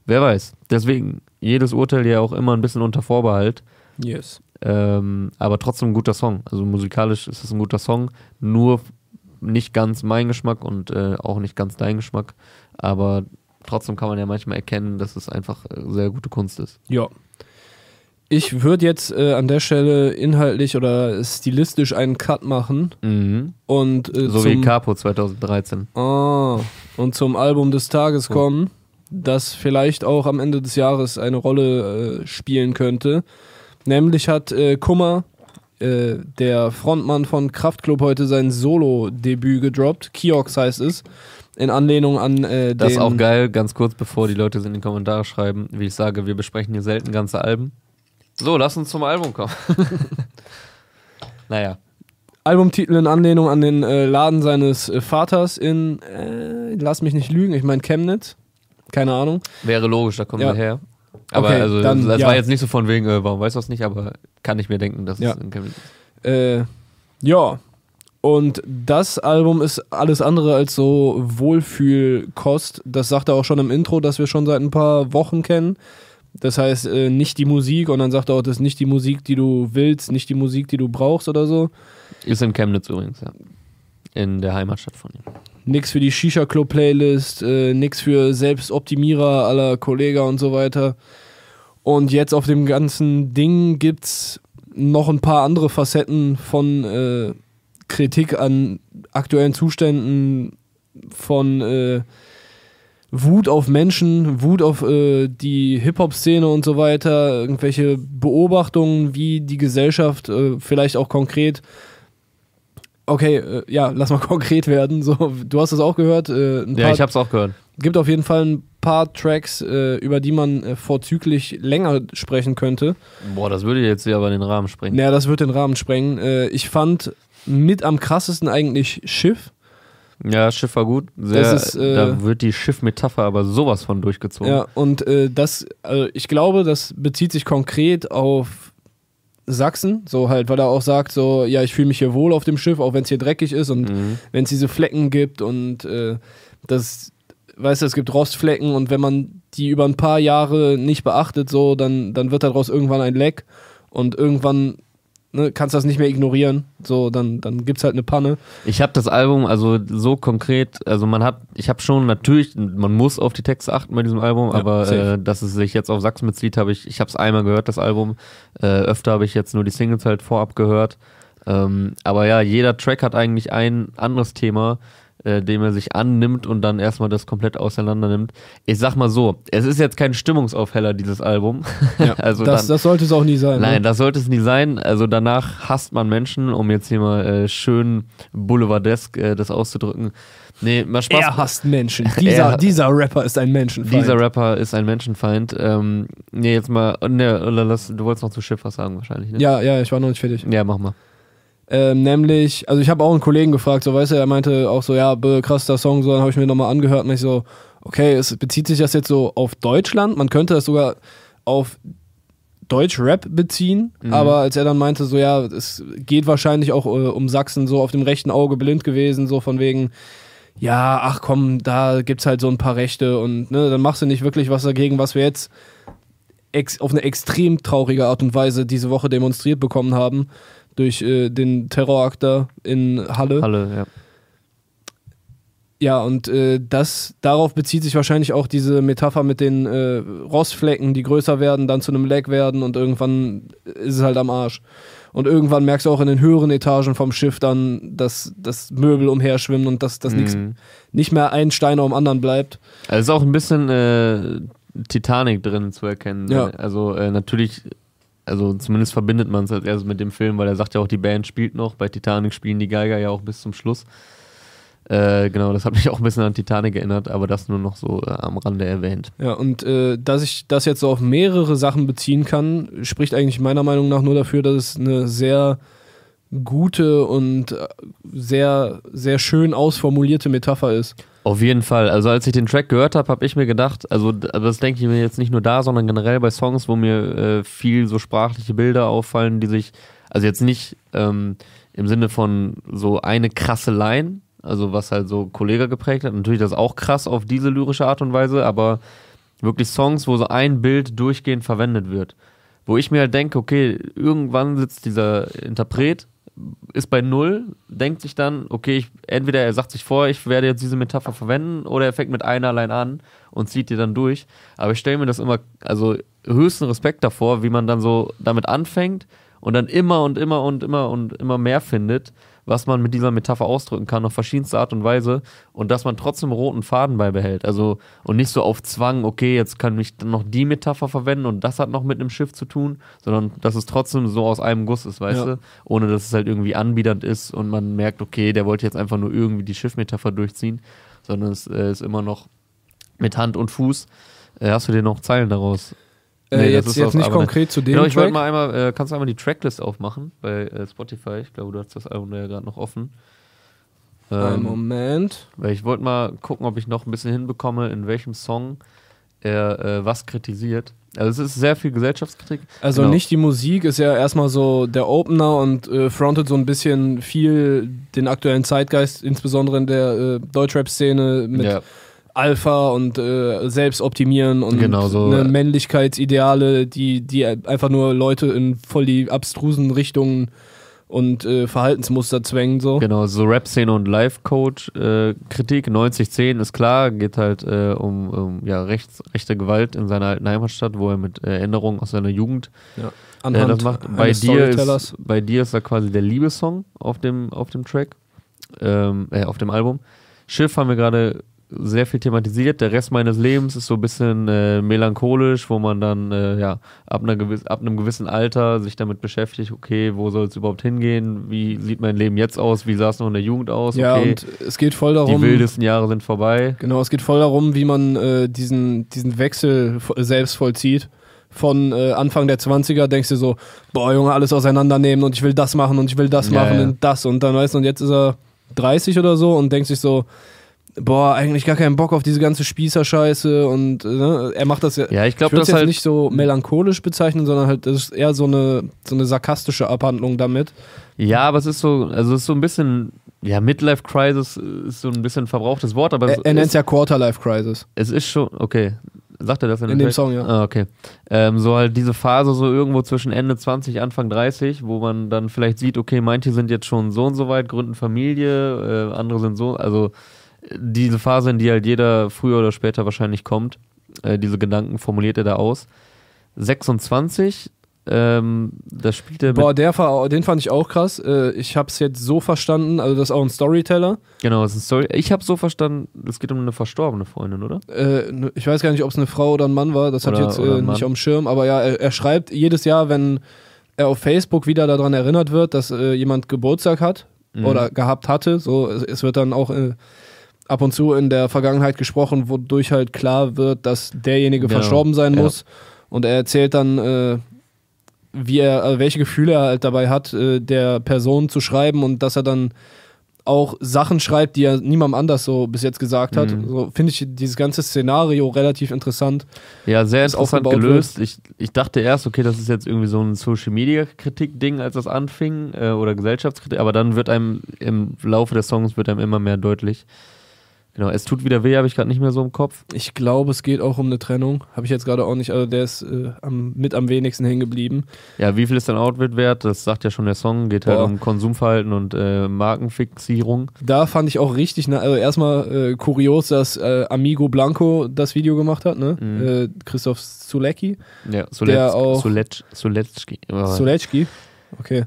Wer weiß. Deswegen, jedes Urteil ja auch immer ein bisschen unter Vorbehalt.
Yes.
Ähm, aber trotzdem ein guter Song. Also musikalisch ist es ein guter Song. Nur nicht ganz mein Geschmack und äh, auch nicht ganz dein Geschmack. Aber trotzdem kann man ja manchmal erkennen, dass es einfach äh, sehr gute Kunst ist.
Ja, ich würde jetzt äh, an der Stelle inhaltlich oder stilistisch einen Cut machen.
Mhm.
Und, äh,
so wie Capo 2013.
Ah, und zum Album des Tages kommen, das vielleicht auch am Ende des Jahres eine Rolle äh, spielen könnte. Nämlich hat äh, Kummer, äh, der Frontmann von Kraftklub, heute sein Solo-Debüt gedroppt. Kiox heißt es in Anlehnung an äh,
Das ist auch geil, ganz kurz bevor die Leute es in die Kommentare schreiben. Wie ich sage, wir besprechen hier selten ganze Alben. So, lass uns zum Album kommen. <laughs> naja.
Albumtitel in Anlehnung an den äh, Laden seines äh, Vaters in, äh, lass mich nicht lügen, ich meine Chemnitz. Keine Ahnung.
Wäre logisch, da kommen ja. wir her. Aber okay, also, dann, das ja. war jetzt nicht so von wegen, äh, warum weißt du das nicht, aber kann ich mir denken, dass ja. es in Chemnitz
ist. Äh, ja. Und das Album ist alles andere als so Wohlfühlkost. Das sagt er auch schon im Intro, das wir schon seit ein paar Wochen kennen. Das heißt, äh, nicht die Musik und dann sagt er auch, das ist nicht die Musik, die du willst, nicht die Musik, die du brauchst oder so.
Ist in Chemnitz übrigens, ja. In der Heimatstadt von ihm.
Nix für die Shisha-Club-Playlist, äh, nix für Selbstoptimierer aller Kollega und so weiter. Und jetzt auf dem ganzen Ding gibt's noch ein paar andere Facetten von äh, Kritik an aktuellen Zuständen, von äh, Wut auf Menschen, Wut auf äh, die Hip-Hop-Szene und so weiter, irgendwelche Beobachtungen, wie die Gesellschaft äh, vielleicht auch konkret. Okay, äh, ja, lass mal <laughs> konkret werden. So, du hast das auch gehört.
Äh, ja, ich hab's auch gehört.
Gibt auf jeden Fall ein paar Tracks, äh, über die man äh, vorzüglich länger sprechen könnte.
Boah, das würde jetzt ja aber den Rahmen sprengen.
Naja, das würde den Rahmen sprengen. ich fand mit am krassesten eigentlich Schiff
ja, Schiff war gut. Sehr, ist, äh, da wird die Schiffmetapher aber sowas von durchgezogen.
Ja, und äh, das, also ich glaube, das bezieht sich konkret auf Sachsen, so halt, weil er auch sagt, so, ja, ich fühle mich hier wohl auf dem Schiff, auch wenn es hier dreckig ist und mhm. wenn es diese Flecken gibt und äh, das, weißt du, es gibt Rostflecken und wenn man die über ein paar Jahre nicht beachtet, so, dann, dann wird daraus irgendwann ein Leck und irgendwann ne, kannst das nicht mehr ignorieren. So, dann, dann gibt's halt eine Panne.
Ich habe das Album also so konkret, also man hat, ich habe schon natürlich, man muss auf die Texte achten bei diesem Album,
Ja,
aber
safe.
äh, dass es sich jetzt auf Sachsen bezieht, habe ich, ich habe es einmal gehört, das Album. Äh, öfter habe ich jetzt nur die Singles halt vorab gehört. Ähm, aber ja, jeder Track hat eigentlich ein anderes Thema, äh, dem er sich annimmt und dann erstmal das komplett auseinander nimmt. Ich sag mal so, es ist jetzt kein Stimmungsaufheller, dieses Album.
Ja, <laughs>
also
das,
dann,
das sollte es auch nie sein.
Nein,
ne?
das sollte es nie sein. Also danach hasst man Menschen, um jetzt hier mal äh, schön boulevardesk äh, das auszudrücken. Nee, mal Spaß.
Er hasst Menschen. <laughs> Dieser,
Er-
dieser Rapper ist ein Menschenfeind.
Dieser Rapper ist ein Menschenfeind. Ähm, nee, jetzt mal, ne, du wolltest noch zu Schiff was sagen wahrscheinlich, ne?
ja, ja, ich war noch nicht fertig.
Ja, mach mal.
Ähm, nämlich, also ich habe auch einen Kollegen gefragt, so weißt du, er meinte auch so, ja, krass, der Song, so, dann habe ich mir nochmal angehört und ich so, okay, es bezieht sich das jetzt so auf Deutschland, man könnte das sogar auf Deutsch-Rap beziehen,
Mhm.
aber als er dann meinte, so, ja, es geht wahrscheinlich auch äh, um Sachsen, so auf dem rechten Auge blind gewesen, so von wegen, ja, ach komm, da gibt's halt so ein paar Rechte und ne, dann machst du nicht wirklich was dagegen, was wir jetzt auf eine extrem traurige Art und Weise diese Woche demonstriert bekommen haben durch äh, den Terrorakt da in Halle.
Halle, ja.
Ja, und äh, das darauf bezieht sich wahrscheinlich auch diese Metapher mit den äh, Rostflecken, die größer werden, dann zu einem Leck werden und irgendwann ist es halt am Arsch. Und irgendwann merkst du auch in den höheren Etagen vom Schiff dann, dass das Möbel umherschwimmen und dass das nix,
Mhm.
nicht mehr ein Stein am anderen bleibt.
Also ist auch ein bisschen äh, Titanic drin zu erkennen.
Ja.
Also äh, natürlich, also zumindest verbindet man es als erstes mit dem Film, weil er sagt ja auch, die Band spielt noch. Bei Titanic spielen die Geiger ja auch bis zum Schluss. Äh, genau, das hat mich auch ein bisschen an Titanic erinnert, aber das nur noch so äh, am Rande erwähnt.
Ja, und äh, dass ich das jetzt so auf mehrere Sachen beziehen kann, spricht eigentlich meiner Meinung nach nur dafür, dass es eine sehr gute und äh, sehr, sehr schön ausformulierte Metapher ist.
Auf jeden Fall. Also als ich den Track gehört habe, habe ich mir gedacht, also das denke ich mir jetzt nicht nur da, sondern generell bei Songs, wo mir äh, viel so sprachliche Bilder auffallen, die sich, also jetzt nicht ähm, im Sinne von so eine krasse Line, also was halt so Kollega geprägt hat. Natürlich das auch krass auf diese lyrische Art und Weise, aber wirklich Songs, wo so ein Bild durchgehend verwendet wird. Wo ich mir halt denke, okay, irgendwann sitzt dieser Interpret, ist bei Null, denkt sich dann, okay, ich, entweder er sagt sich vor, ich werde jetzt diese Metapher verwenden, oder er fängt mit einer allein an und zieht die dann durch. Aber ich stelle mir das immer, also höchsten Respekt davor, wie man dann so damit anfängt und dann immer und immer und immer und immer mehr findet, was man mit dieser Metapher ausdrücken kann, auf verschiedenste Art und Weise und dass man trotzdem roten Faden beibehält. Also und nicht so auf Zwang, okay, jetzt kann ich dann noch die Metapher verwenden und das hat noch mit einem Schiff zu tun, sondern dass es trotzdem so aus einem Guss ist, weißt
Ja.
du? Ohne dass es halt irgendwie anbiedernd ist und man merkt, okay, der wollte jetzt einfach nur irgendwie die Schiffmetapher durchziehen, sondern es äh, ist immer noch mit Hand und Fuß. Äh, hast du dir noch Zeilen daraus?
Äh,
Nee,
jetzt jetzt nicht konkret zu dem
Genau, ich wollte
Track.
mal einmal, äh, kannst du einmal die Tracklist aufmachen bei äh, Spotify? Ich glaube, du hast das Album ja gerade noch offen. Ähm,
Moment.
weil ich wollte mal gucken, ob ich noch ein bisschen hinbekomme, in welchem Song er äh, was kritisiert. Also es ist sehr viel Gesellschaftskritik.
Also
Genau.
nicht die Musik ist ja erstmal so der Opener und äh, frontet so ein bisschen viel den aktuellen Zeitgeist, insbesondere in der äh, Deutschrap-Szene mit
ja,
Alpha und äh, Selbstoptimieren und
Genau so.
ne, Männlichkeitsideale, die, die einfach nur Leute in voll die abstrusen Richtungen und äh, Verhaltensmuster zwängen. So.
genau, so Rap-Szene und Life-Coach-Kritik. 9010 ist klar, geht halt äh, um, um ja, rechts, rechte Gewalt in seiner alten Heimatstadt, wo er mit äh, Erinnerungen aus seiner Jugend äh,
Anhand
das macht. Bei dir, ist, bei dir ist da quasi der Liebessong auf dem, auf dem Track, ähm, äh, auf dem Album. Schiff haben wir gerade sehr viel thematisiert. Der Rest meines Lebens ist so ein bisschen äh, melancholisch, wo man dann äh, ja ab, einer gewiss, ab einem gewissen Alter sich damit beschäftigt, okay, wo soll es überhaupt hingehen? Wie sieht mein Leben jetzt aus? Wie sah es noch in der Jugend aus?
Ja,
Okay,
und es geht voll
die
darum.
wildesten Jahre sind vorbei.
Genau, es geht voll darum, wie man äh, diesen, diesen Wechsel selbst vollzieht. Von äh, Anfang der 20er denkst du so, boah, Junge, alles auseinandernehmen und ich will das machen und ich will das
Ja,
machen
ja.
und das. Und dann weißt du, und jetzt ist er 30 oder so und denkt sich so, boah, eigentlich gar keinen Bock auf diese ganze Spießerscheiße und ne, er macht das ja.
Ja, ich glaube, das
jetzt
halt
nicht so melancholisch bezeichnen, sondern halt, das ist eher so eine, so eine sarkastische Abhandlung damit.
Ja, aber es ist so, also es ist so ein bisschen, ja, Midlife Crisis ist so ein bisschen ein verbrauchtes Wort, aber es,
Er, er nennt es ja Quarterlife Crisis.
es ist schon, okay. Sagt er das in,
In dem? Song, ja.
Ah, okay. Ähm, so halt diese Phase so irgendwo zwischen Ende 20, Anfang 30, wo man dann vielleicht sieht, okay, manche sind jetzt schon so und so weit, gründen Familie, äh, andere sind so, also diese Phase, in die halt jeder früher oder später wahrscheinlich kommt, äh, diese Gedanken formuliert er da aus. 26, ähm, das spielt er mit,
Boah, der den fand ich auch krass. Äh, ich hab's jetzt so verstanden, also das ist auch ein Storyteller.
genau, das ist eine Story. Ich habe so verstanden, es geht um eine verstorbene Freundin, oder?
Äh, ne- ich weiß gar nicht, ob es eine Frau oder ein Mann war, das hat
Oder-
jetzt
oder
äh,
ein
nicht auf dem Schirm, aber ja, er, er schreibt jedes Jahr, wenn er auf Facebook wieder daran erinnert wird, dass äh, jemand Geburtstag hat
Mhm.
oder gehabt hatte, so es, es wird dann auch äh, ab und zu in der Vergangenheit gesprochen, wodurch halt klar wird, dass derjenige
Genau,
verstorben sein
ja.
muss und er erzählt dann äh, wie er, also welche Gefühle er halt dabei hat, äh, der Person zu schreiben und dass er dann auch Sachen schreibt, die er niemandem anders so bis jetzt gesagt hat.
Mhm.
So finde ich dieses ganze Szenario relativ interessant.
Ja, sehr interessant gelöst. Ich, ich dachte erst, okay, das ist jetzt irgendwie so ein Social-Media-Kritik-Ding, als das anfing, äh, oder Gesellschaftskritik, aber dann wird einem im Laufe des Songs wird einem immer mehr deutlich. Genau, es tut wieder weh, habe ich gerade nicht mehr so im Kopf.
Ich glaube, es geht auch um eine Trennung. Habe ich jetzt gerade auch nicht, also der ist äh, am, mit am wenigsten hängen geblieben.
Ja, wie viel ist dein Outfit wert? Das sagt ja schon der Song, geht halt
Boah.
um Konsumverhalten und äh, Markenfixierung.
Da fand ich auch richtig, na, also erstmal äh, kurios, dass äh, Amigo Blanco das Video gemacht hat, ne?
Mhm.
Äh, Christoph Zulecki.
Ja,
Der auch-
Suletsch, Suletschki. Oh,
Zulecki. Okay.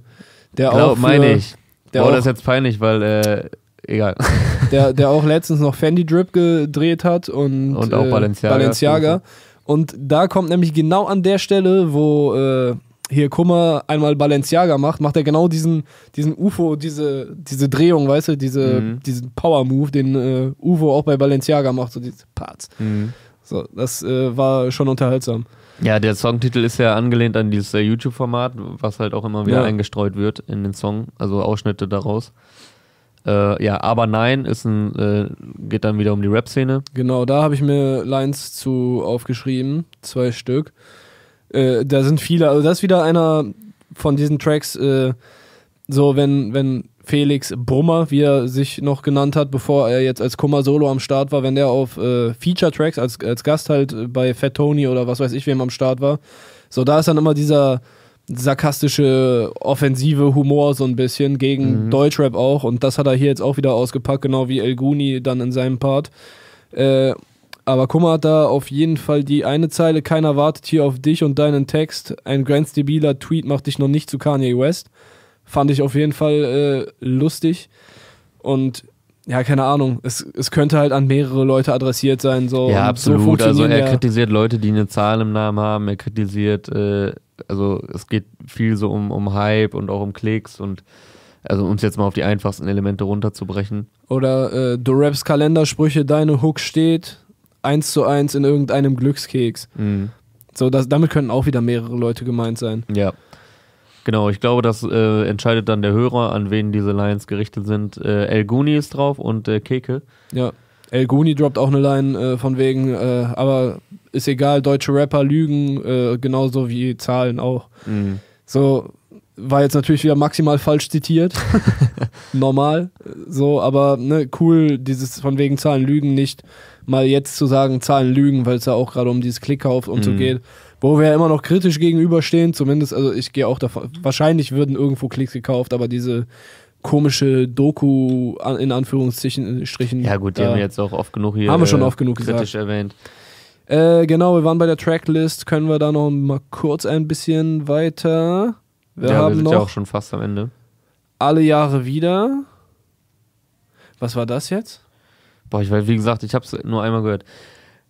Der
Glaub,
auch für,
meine ich.
Der
Boah,
auch,
das ist jetzt peinlich, weil, äh, egal. <laughs>
der, der auch letztens noch Fendi Drip gedreht hat und,
Und auch
äh,
Balenciaga.
Balenciaga. Und da kommt nämlich genau an der Stelle, wo äh, hier Kummer einmal Balenciaga macht, macht er genau diesen, diesen UFO, diese, diese Drehung, weißt du, diese,
Mhm.
diesen Power-Move, den äh, UFO auch bei Balenciaga macht, so diese Parts.
Mhm.
So, das äh, war schon unterhaltsam.
Ja, der Songtitel ist ja angelehnt an dieses äh, YouTube-Format, was halt auch immer wieder
Ja.
eingestreut wird in den Song, also Ausschnitte daraus. Äh, ja, aber nein, ist ein, äh, geht dann wieder um die Rap-Szene.
Genau, da habe ich mir Lines zu aufgeschrieben, zwei Stück. Äh, da sind viele, also das ist wieder einer von diesen Tracks, äh, so wenn, wenn Felix Brummer, wie er sich noch genannt hat, bevor er jetzt als Kummer Solo am Start war, wenn der auf äh, Feature-Tracks als, als Gast halt bei Fat Tony oder was weiß ich wem am Start war, so da ist dann immer dieser sarkastische, offensive Humor so ein bisschen gegen
Mhm.
Deutschrap auch und das hat er hier jetzt auch wieder ausgepackt, genau wie El Guni dann in seinem Part. Äh, aber Kummer hat da auf jeden Fall die eine Zeile, keiner wartet hier auf dich und deinen Text. Ein ganz debiler Tweet macht dich noch nicht zu Kanye West. Fand ich auf jeden Fall äh, lustig. Und ja, keine Ahnung, es, es könnte halt an mehrere Leute adressiert sein. So,
ja,
Und so
absolut. also er kritisiert Leute, die eine Zahl im Namen haben. Er kritisiert, äh, also es geht viel so um, um Hype und auch um Klicks und also um es jetzt mal auf die einfachsten Elemente runterzubrechen.
Oder äh, du raps Kalendersprüche, deine Hook steht eins zu eins in irgendeinem Glückskeks.
Mhm.
So, das, damit könnten auch wieder mehrere Leute gemeint sein.
Ja. Genau, ich glaube, das äh, entscheidet dann der Hörer, an wen diese Lines gerichtet sind. Äh, El Guni ist drauf und äh, Keke.
Ja. El Guni droppt auch eine Line äh, von wegen, äh, aber ist egal, deutsche Rapper lügen, äh, genauso wie Zahlen auch.
Mhm.
So, war jetzt natürlich wieder maximal falsch zitiert. <laughs> Normal. So, aber ne, cool, dieses von wegen Zahlen lügen nicht mal jetzt zu sagen, Zahlen lügen, weil es ja auch gerade um dieses Klickkauf und so
Mhm.
geht. Wo wir ja immer noch kritisch gegenüberstehen, zumindest, also ich gehe auch davon, wahrscheinlich würden irgendwo Klicks gekauft, aber diese komische Doku in Anführungsstrichen Strichen,
Ja gut, die haben wir jetzt auch oft genug hier
Haben wir schon
äh,
oft genug
kritisch
gesagt.
erwähnt.
Äh, genau, wir waren bei der Tracklist. Können wir da noch mal kurz ein bisschen weiter? Wir
ja, wir
haben
sind
noch
ja auch schon fast am Ende.
alle Jahre wieder. Was war das jetzt?
Boah, ich weiß, wie gesagt, ich habe es nur einmal gehört.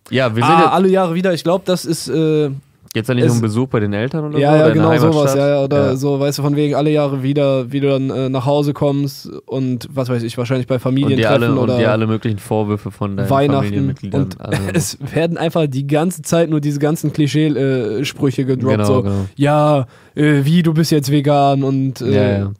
Ja, wir sind
Ah, alle Jahre wieder. Ich glaube, das ist äh,
jetzt ja nicht
es-
um Besuch bei den Eltern oder
ja,
so.
ja,
oder der
genau sowas. Ja, ja, oder
Ja.
so, weißt du, von wegen alle Jahre wieder, wie du dann äh, nach Hause kommst und was weiß ich, wahrscheinlich bei
und
Familientreffen
alle, und
oder
dir alle möglichen Vorwürfe von deinen
Weihnachten. Und
anhören. <laughs>
es werden einfach die ganze Zeit nur diese ganzen Klischee-Sprüche gedroppt.
genau,
so,
genau.
ja, äh, wie, du bist jetzt vegan und äh,
ja, ja.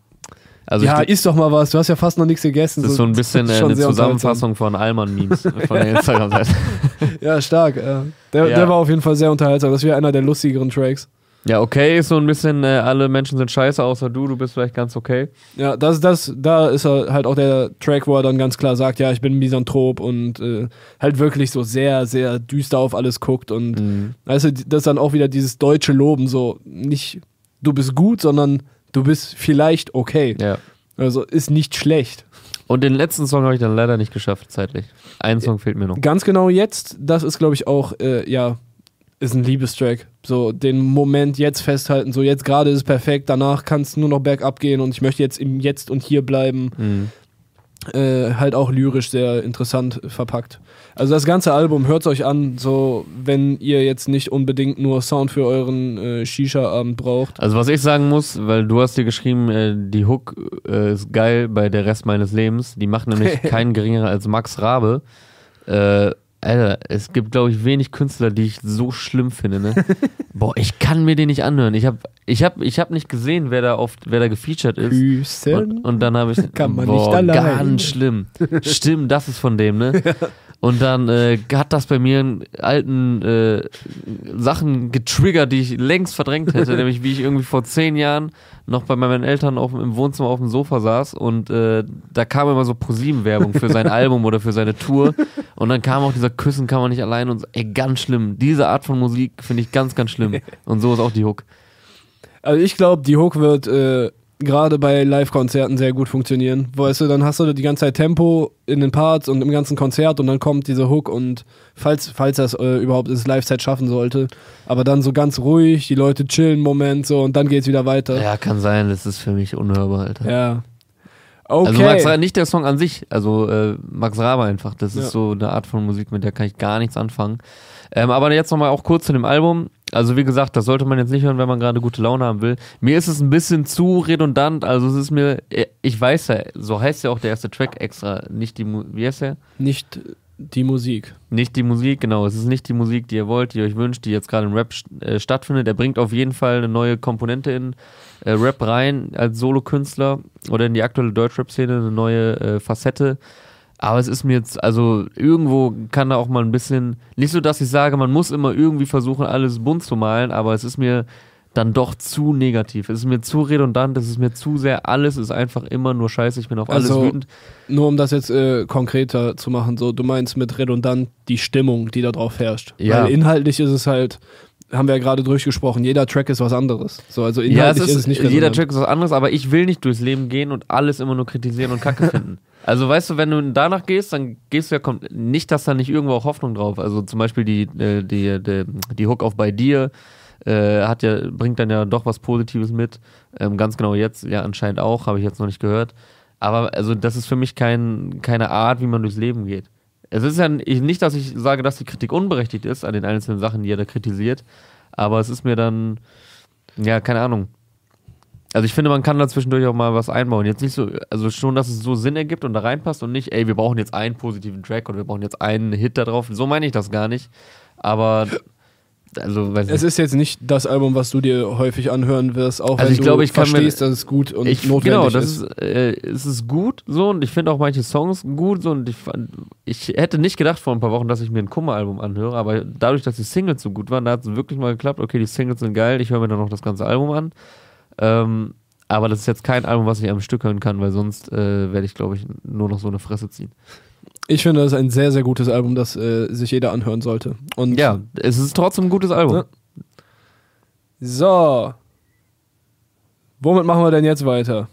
Also
ja, isst doch mal was, du hast ja fast noch nichts gegessen.
das ist so ein bisschen eine. Zusammenfassung von Alman-Memes <laughs> von der Instagram-Seite. <laughs>
Ja, stark. Der,
Ja.
der war auf jeden Fall sehr unterhaltsam. Das wäre einer der lustigeren Tracks.
Ja, okay ist so ein bisschen, äh, alle Menschen sind scheiße, außer du, du bist vielleicht ganz okay.
Ja, das, das, da ist er halt auch der Track, wo er dann ganz klar sagt, ja, ich bin Misanthrop und äh, halt wirklich so sehr, sehr düster auf alles guckt und
Mhm.
also das ist dann auch wieder dieses deutsche Loben, so nicht du bist gut, sondern du bist vielleicht okay.
Ja.
Also ist nicht schlecht.
Und den letzten Song habe ich dann leider nicht geschafft, zeitlich. Ein Song fehlt mir noch.
Ganz genau jetzt, das ist glaube ich auch, äh, ja, ist ein Liebestrack. So den Moment jetzt festhalten, so jetzt gerade ist es perfekt, danach kann es nur noch bergab gehen und ich möchte jetzt im Jetzt und Hier bleiben.
Mhm.
Äh, halt auch lyrisch sehr interessant verpackt. Also das ganze Album, hört es euch an, so wenn ihr jetzt nicht unbedingt nur Sound für euren äh, Shisha-Abend braucht.
Also was ich sagen muss, weil du hast dir geschrieben, äh, die Hook äh, ist geil bei der Rest meines Lebens. Die macht nämlich <laughs> keinen geringerer als Max Rabe. Alter, es gibt, glaube ich, wenig Künstler, die ich so schlimm finde. Ne? <laughs> Boah, ich kann mir den nicht anhören. Ich habe ich hab, ich hab nicht gesehen, wer da, auf, wer da gefeatured ist.
Küssen.
Und, und dann habe ich. <laughs>
Kann man
boah,
nicht allein.
Ganz schlimm. Stimmt, das ist von dem, ne? <laughs> Und dann äh, hat das bei mir in alten äh, Sachen getriggert, die ich längst verdrängt hätte, <laughs> nämlich wie ich irgendwie vor zehn Jahren noch bei meinen Eltern auf, im Wohnzimmer auf dem Sofa saß und äh, da kam immer so ProSieben-Werbung für sein <laughs> Album oder für seine Tour und dann kam auch dieser Küssen kann man nicht allein und so, ey, ganz schlimm. Diese Art von Musik finde ich ganz, ganz schlimm. <laughs> Und so ist auch die Hook.
Also ich glaube, die Hook wird äh, gerade bei Live-Konzerten sehr gut funktionieren. Weißt du, dann hast du die ganze Zeit Tempo in den Parts und im ganzen Konzert und dann kommt diese Hook und falls, falls das äh, überhaupt das Live-Set schaffen sollte, aber dann so ganz ruhig, die Leute chillen Moment so und dann geht's wieder weiter.
Ja, kann sein, das ist für mich unhörbar, Alter.
Ja. Okay.
Also Max Rabe, nicht der Song an sich, also äh, Max Rabe einfach. Das ist
Ja.
so eine Art von Musik, mit der kann ich gar nichts anfangen. Ähm, aber jetzt nochmal auch kurz zu dem Album. Also wie gesagt, das sollte man jetzt nicht hören, wenn man gerade gute Laune haben will. Mir ist es ein bisschen zu redundant. Also es ist mir, ich weiß ja, so heißt ja auch der erste Track extra, nicht die, wie heißt der?
Nicht die Musik.
Nicht die Musik, genau. Es ist nicht die Musik, die ihr wollt, die ihr euch wünscht, die jetzt gerade im Rap äh, stattfindet. Er bringt auf jeden Fall eine neue Komponente in äh, Rap rein als Solokünstler oder in die aktuelle Deutschrap-Szene eine neue äh, Facette. Aber es ist mir jetzt, also irgendwo kann da auch mal ein bisschen, nicht so, dass ich sage, man muss immer irgendwie versuchen, alles bunt zu malen, aber es ist mir dann doch zu negativ. Es ist mir zu redundant, es ist mir zu sehr, alles ist einfach immer nur scheiße, ich bin auf alles
Also,
wütend.
Nur um das jetzt äh, konkreter zu machen, so du meinst mit redundant die Stimmung, die da drauf herrscht.
Ja.
Weil inhaltlich ist es halt, haben wir ja gerade durchgesprochen, jeder Track ist was anderes. So, also
Ja, es ist,
ist, es nicht
jeder. Track ist was anderes, aber ich will nicht durchs Leben gehen und alles immer nur kritisieren und Kacke finden. <laughs> Also weißt du, wenn du danach gehst, dann gehst du ja kom- nicht, dass da nicht irgendwo auch Hoffnung drauf. Also zum Beispiel die äh, die die, die Hook auf bei dir äh, hat ja bringt dann ja doch was Positives mit. Ähm, ganz genau jetzt ja anscheinend auch, habe ich jetzt noch nicht gehört. Aber also das ist für mich kein, keine Art, wie man durchs Leben geht. Es ist ja ich- nicht, dass ich sage, dass die Kritik unberechtigt ist an den einzelnen Sachen, die er da kritisiert, aber es ist mir dann ja keine Ahnung. Also ich finde, man kann da zwischendurch auch mal was einbauen. Jetzt nicht so, also schon, dass es so Sinn ergibt und da reinpasst und nicht, ey, wir brauchen jetzt einen positiven Track oder wir brauchen jetzt einen Hit da drauf. So meine ich das gar nicht. Aber, also,
Es ist jetzt nicht das Album, was du dir häufig anhören wirst, auch
Also
wenn
ich glaube,
du
ich kann mir-
verstehst, dass es gut und
Ich,
notwendig
genau, das
ist.
ist, äh, es ist gut so und ich finde auch manche Songs gut so und ich, ich hätte nicht gedacht vor ein paar Wochen, dass ich mir ein Kummer-Album anhöre, aber dadurch, dass die Singles so gut waren, da hat es wirklich mal geklappt, okay, die Singles sind geil, ich höre mir dann noch das ganze Album an. Ähm, aber das ist jetzt kein Album, was ich am Stück hören kann, weil sonst äh, werde ich, glaube ich, nur noch so eine Fresse ziehen.
Ich finde, das ist ein sehr, sehr gutes Album, das äh, sich jeder anhören sollte. Und
Ja, es ist trotzdem ein gutes Album.
Ja. So. Womit machen wir denn jetzt weiter?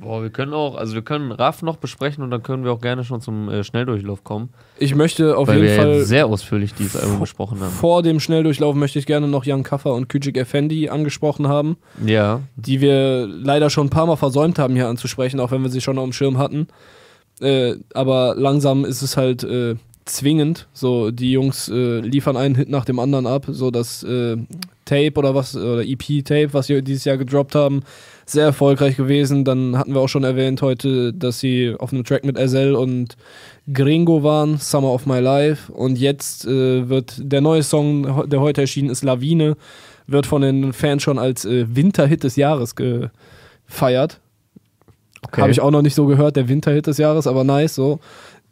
Boah, wir können auch, also wir können Raff noch besprechen und dann können wir auch gerne schon zum äh, Schnelldurchlauf kommen,
Ich möchte auf
weil
jeden
wir
Fall
jetzt sehr ausführlich dieses Album
vor-
besprochen haben.
vor dem Schnelldurchlauf möchte ich gerne noch Jan Kaffer und Küçük Effendi angesprochen haben,
Ja,
die wir leider schon ein paar Mal versäumt haben hier anzusprechen, auch wenn wir sie schon auf dem Schirm hatten. Äh, aber langsam ist es halt äh, zwingend. So, die Jungs äh, liefern einen Hit nach dem anderen ab. So das äh, Tape oder was, oder EP-Tape, was sie dieses Jahr gedroppt haben, sehr erfolgreich gewesen. Dann hatten wir auch schon erwähnt heute, dass sie auf einem Track mit Ezel und Gringo waren, Summer of My Life. Und jetzt äh, wird der neue Song, der heute erschienen ist, Lawine, wird von den Fans schon als äh, Winterhit des Jahres gefeiert.
Okay.
Habe ich auch noch nicht so gehört, der Winterhit des Jahres, aber nice so.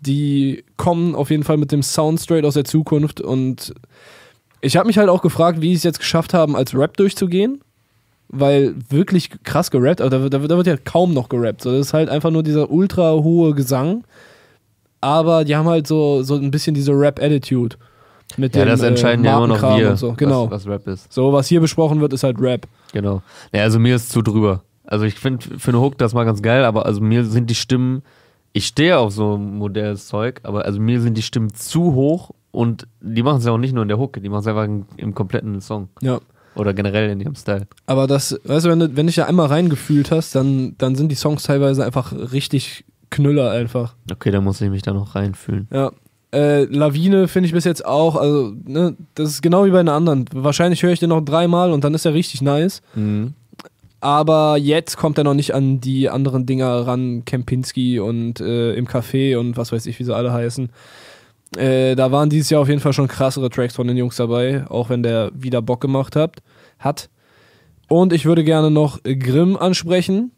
Die kommen auf jeden Fall mit dem Sound straight aus der Zukunft und Ich habe mich halt auch gefragt, wie sie es jetzt geschafft haben, als Rap durchzugehen. Weil wirklich krass gerappt, also da, wird- da, da wird ja kaum noch gerappt. So, das ist halt einfach nur dieser ultra hohe Gesang. Aber die haben halt so, so ein bisschen diese Rap-Attitude. Mit
Ja,
dem,
das entscheiden
äh,
ja immer noch wir,
so. Genau.
was, was Rap ist.
So, was hier besprochen wird, ist halt Rap.
Genau. Ja, also mir ist zu drüber. Also ich finde für eine Hook das mal ganz geil, aber also mir sind die Stimmen, ich stehe auf so modernes Zeug, aber also mir sind die Stimmen zu hoch und die machen es ja auch nicht nur in der Hook, die machen es einfach im, im kompletten Song
Ja.
oder generell in ihrem Style.
Aber das, weißt du, wenn du, wenn dich da einmal reingefühlt hast, dann, dann sind die Songs teilweise einfach richtig Knüller einfach.
Okay, da muss ich mich da noch reinfühlen.
Ja. Äh, Lawine finde ich bis jetzt auch, also, ne, das ist genau wie bei den anderen. Wahrscheinlich höre ich den noch dreimal und dann ist er richtig nice.
Mhm.
Aber jetzt kommt er noch nicht an die anderen Dinger ran, Kempinski und äh, im Café und was weiß ich, wie sie alle heißen. Äh, da waren dieses Jahr auf jeden Fall schon krassere Tracks von den Jungs dabei, auch wenn der wieder Bock gemacht hat. hat. Und ich würde gerne noch Grimm ansprechen.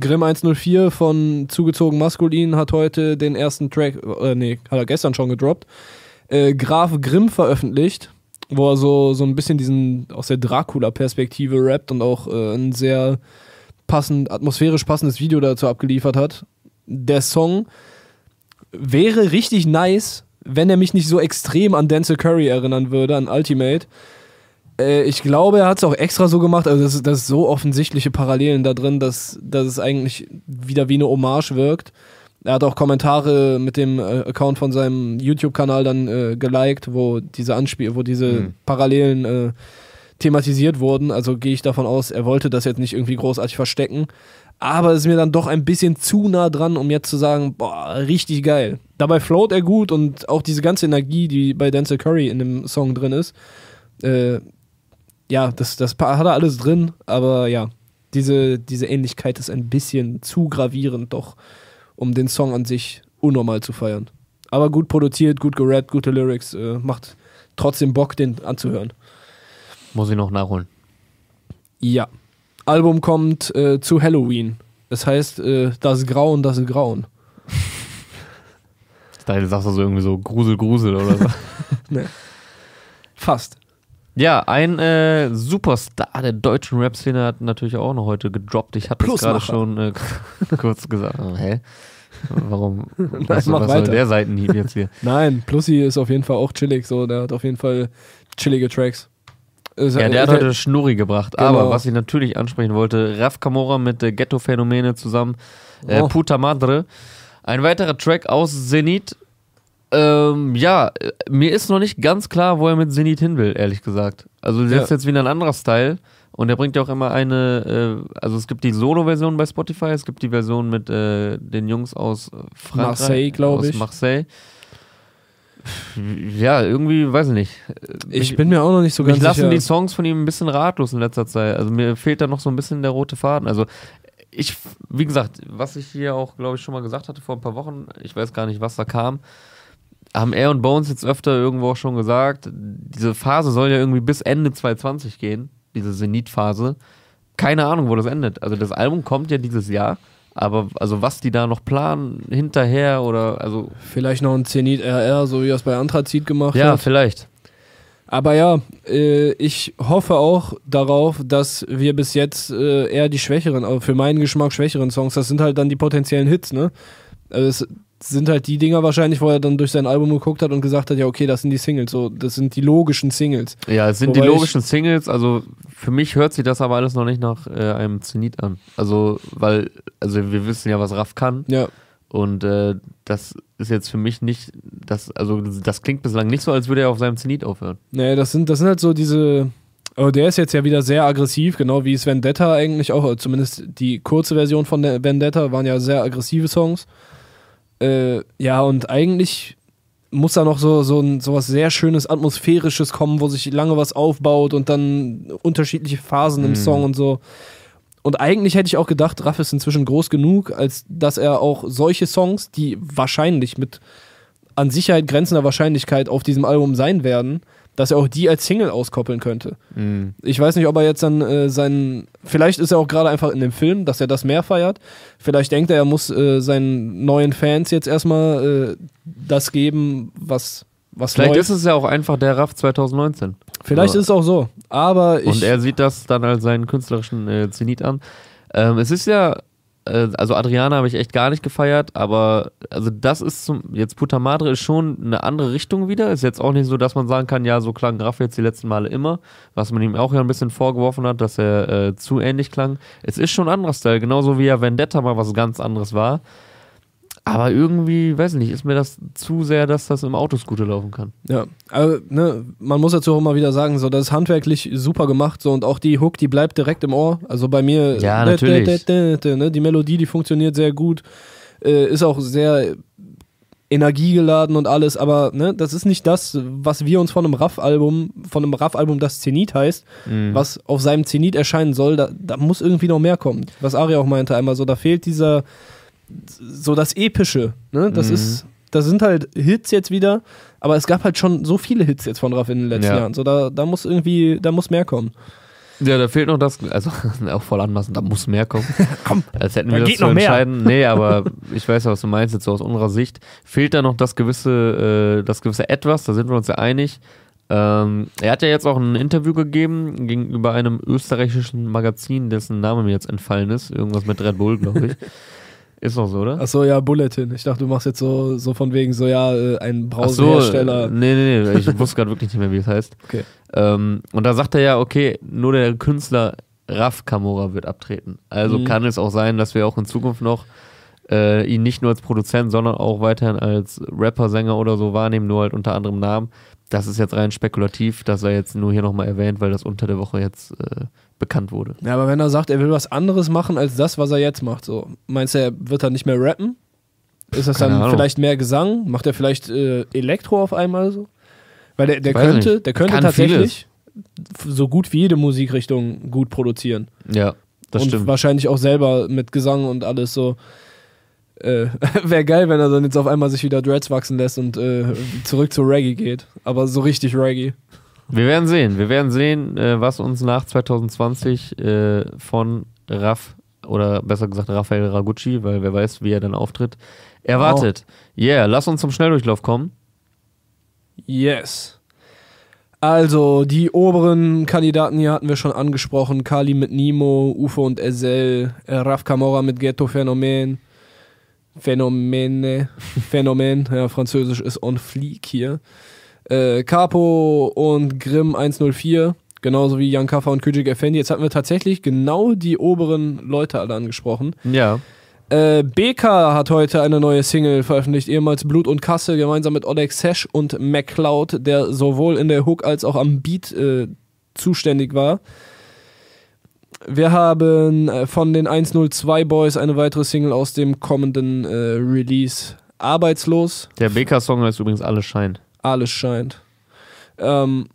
Grimm 104 von Zugezogen Maskulin hat heute den ersten Track, äh, nee, hat er gestern schon gedroppt. Äh, Graf Grimm veröffentlicht, wo er so, so ein bisschen diesen aus der Dracula-Perspektive rappt und auch äh, ein sehr passend, atmosphärisch passendes Video dazu abgeliefert hat. Der Song wäre richtig nice, wenn er mich nicht so extrem an Denzel Curry erinnern würde, an Ultimate. Äh, ich glaube, er hat es auch extra so gemacht, also das, das ist so offensichtliche Parallelen da drin, dass, dass es eigentlich wieder wie eine Hommage wirkt. Er hat auch Kommentare mit dem äh, Account von seinem YouTube-Kanal dann äh, geliked, wo diese Anspiel, wo diese
Mhm.
Parallelen äh, thematisiert wurden. Also gehe ich davon aus, er wollte das jetzt nicht irgendwie großartig verstecken. Aber es ist mir dann doch ein bisschen zu nah dran, um jetzt zu sagen, boah, richtig geil. Dabei float er gut und auch diese ganze Energie, die bei Denzel Curry in dem Song drin ist, äh, ja, das, das hat er alles drin, aber ja, diese, diese Ähnlichkeit ist ein bisschen zu gravierend doch, um den Song an sich unnormal zu feiern. Aber gut produziert, gut gerappt, gute Lyrics, äh, macht trotzdem Bock, den anzuhören.
Muss ich noch nachholen.
Ja. Album kommt äh, zu Halloween. Das heißt, äh, das Grauen, das Grauen.
Da sagst du so irgendwie so Grusel, Grusel oder so. <laughs>
Fast.
Ja, ein äh, Superstar der deutschen Rap-Szene hat natürlich auch noch heute gedroppt. Ich hatte es gerade schon äh, <laughs> kurz gesagt. Oh, hä? Warum? <laughs> Was,
mach
was soll der Seitenhieb jetzt hier? <laughs>
Nein, Plussi ist auf jeden Fall auch chillig, so, der hat auf jeden Fall chillige Tracks. Ist-
Ja, der hat heute Schnurri gebracht.
Genau.
Aber was ich natürlich ansprechen wollte, Raf Camora mit äh, Ghetto-Phänomene zusammen, äh,
Oh.
Puta Madre. Ein weiterer Track aus Zenit. Ähm, ja, äh, mir ist noch nicht ganz klar, wo er mit Zenit hin will, ehrlich gesagt. Also das
Ja.
ist jetzt wieder ein anderer Style. Und er bringt ja auch immer eine, äh, also es gibt die Solo-Version bei Spotify, es gibt die Version mit äh, den Jungs aus äh, Frankreich.
Marseille, glaub
aus
ich.
Marseille. Ja, irgendwie, weiß ich nicht.
ich bin mir auch noch nicht so ganz
Mich lassen
sicher.
die Songs von ihm ein bisschen ratlos in letzter Zeit. Also mir fehlt da noch so ein bisschen der rote Faden. Also ich, wie gesagt, was ich hier auch, glaube ich, schon mal gesagt hatte vor ein paar Wochen, ich weiß gar nicht, was da kam, haben er und Bones jetzt öfter irgendwo auch schon gesagt, diese Phase soll ja irgendwie bis Ende 2020 gehen, diese Zenit-Phase. Keine Ahnung, wo das endet. Also das Album kommt ja dieses Jahr, aber also was die da noch planen, hinterher oder, also
Vielleicht noch ein Zenit RR, so wie er es bei Anthrazit gemacht
ja,
hat.
vielleicht.
Aber ja, äh, ich hoffe auch darauf, dass wir bis jetzt äh, eher die schwächeren, also für meinen Geschmack schwächeren Songs, das sind halt dann die potenziellen Hits, ne? Also es sind halt die Dinger wahrscheinlich, wo er dann durch sein Album geguckt hat und gesagt hat, ja okay, das sind die Singles, so das sind die logischen Singles.
Ja, es sind
Wobei
die logischen Singles, also für mich hört sich das aber alles noch nicht nach äh, einem Zenit an. Also, weil, also wir wissen ja, was Raff kann
Ja,
und äh, das ist jetzt für mich nicht, das, also das klingt bislang nicht so, als würde er auf seinem Zenit aufhören.
nee, das sind, das sind halt so diese. Oh, der ist jetzt ja wieder sehr aggressiv, genau wie es Vendetta eigentlich auch, oder zumindest die kurze Version von Vendetta waren ja sehr aggressive Songs. Äh, ja, und eigentlich muss da noch so, so, ein, so was sehr schönes, atmosphärisches kommen, wo sich lange was aufbaut und dann unterschiedliche Phasen im
Mhm.
Song und so. Und eigentlich hätte ich auch gedacht, Raff ist inzwischen groß genug, als dass er auch solche Songs, die wahrscheinlich mit an Sicherheit grenzender Wahrscheinlichkeit auf diesem Album sein werden, dass er auch die als Single auskoppeln könnte.
Mhm.
Ich weiß nicht, ob er jetzt dann äh, seinen. Vielleicht ist er auch gerade einfach in dem Film, dass er das mehr feiert. Vielleicht denkt er, er muss äh, seinen neuen Fans jetzt erstmal äh, das geben, was was
Vielleicht
läuft.
ist es ja auch einfach der Raff 2019.
Vielleicht
Aber-
ist es auch so. Aber ich.
Und er sieht das dann als seinen künstlerischen äh, Zenit an. Ähm, es ist ja, also Adriana habe ich echt gar nicht gefeiert, aber also das ist zum, jetzt Puta Madre ist schon eine andere Richtung wieder. Ist jetzt auch nicht so, dass man sagen kann, ja, so klang Raff jetzt die letzten Male immer, was man ihm auch ja ein bisschen vorgeworfen hat, dass er äh, zu ähnlich klang. Es ist schon ein anderer Style, genauso wie ja Vendetta mal was ganz anderes war. Aber irgendwie, weiß ich nicht, ist mir das zu sehr, dass das im Autoscooter laufen kann.
Ja, aber ne, man muss dazu auch mal wieder sagen, so das ist handwerklich super gemacht so und auch die Hook, die bleibt direkt im Ohr. Also bei mir,
Ja,
dä-
natürlich.
ne, die Melodie, die funktioniert sehr gut, äh, ist auch sehr energiegeladen und alles, aber ne, das ist nicht das, was wir uns von einem Raff-Album, von einem Raff-Album, das Zenit heißt,
Mhm.
was auf seinem Zenit erscheinen soll, da, da muss irgendwie noch mehr kommen. Was Ari auch meinte einmal so, da fehlt dieser, so das Epische, ne, das
Mhm.
ist, das sind halt Hits jetzt wieder, aber es gab halt schon so viele Hits jetzt von Raff in den letzten
Ja.
Jahren, so da, da muss irgendwie, da muss mehr kommen.
Ja, da fehlt noch das, also <laughs> auch voll anmaßen, da muss mehr kommen. <laughs>
Komm,
Als hätten
da
wir das
geht
zu
noch mehr.
entscheiden. <laughs> Nee, aber ich weiß ja, was du meinst, jetzt so aus unserer Sicht. Fehlt da noch das gewisse, äh, das gewisse Etwas, da sind wir uns ja einig. Ähm, er hat ja jetzt auch ein Interview gegeben gegenüber einem österreichischen Magazin, dessen Name mir jetzt entfallen ist. Irgendwas mit Red Bull, glaube ich. Ist noch so, oder?
Achso, ja, Bulletin. Ich dachte, du machst jetzt so, so von wegen so, ja, äh, ein
Ach so,
Brausehersteller.
nee, nee, nee, ich wusste gerade wirklich nicht mehr, wie es heißt. <laughs>
Okay.
Ähm, und da sagt er ja, okay, nur der Künstler Raf Kamora wird abtreten. Also
Mhm.
kann es auch sein, dass wir auch in Zukunft noch äh, ihn nicht nur als Produzent, sondern auch weiterhin als Rapper, Sänger oder so wahrnehmen, nur halt unter anderem Namen. Das ist jetzt rein spekulativ, dass er jetzt nur hier nochmal erwähnt, weil das unter der Woche jetzt äh, bekannt wurde.
Ja, aber wenn er sagt, er will was anderes machen als das, was er jetzt macht, so, meinst du, er wird dann nicht mehr rappen? Ist das
Keine
dann
Ahnung.
vielleicht mehr Gesang? Macht er vielleicht äh, Elektro auf einmal so? Weil der, der könnte,
nicht.
der könnte
Kann
tatsächlich so gut wie jede Musikrichtung gut produzieren.
Ja, das
und
stimmt.
wahrscheinlich auch selber mit Gesang und alles so. Äh, <laughs> Wäre geil, wenn er dann jetzt auf einmal sich wieder Dreads wachsen lässt und äh, zurück zu Reggae geht. Aber so richtig Reggae.
Wir werden sehen. Wir werden sehen, äh, was uns nach 2020 äh, von Raff oder besser gesagt Raphael Ragucci, weil wer weiß, wie er dann auftritt, erwartet. Yeah, lass uns zum Schnelldurchlauf kommen.
Yes. Also, die oberen Kandidaten hier hatten wir schon angesprochen. Kali mit Nimo, Ufo und Ezel, äh, Raf Camora mit Ghetto Phänomen. Phänomene. Phänomen, ja, Französisch ist on fleek hier. Äh, Capo und Grimm 104, genauso wie Jan Kaffer und Küjik Effendi. Jetzt hatten wir tatsächlich genau die oberen Leute alle angesprochen.
Ja.
Äh, BK hat heute eine neue Single veröffentlicht, ehemals Blut und Kasse, gemeinsam mit Oleg Sesh und MacLeod, der sowohl in der Hook als auch am Beat äh, zuständig war. Wir haben äh, von den 102 Boys eine weitere Single aus dem kommenden äh, Release. Arbeitslos,
Der BK-Song heißt übrigens Alles scheint.
alles scheint. Ähm,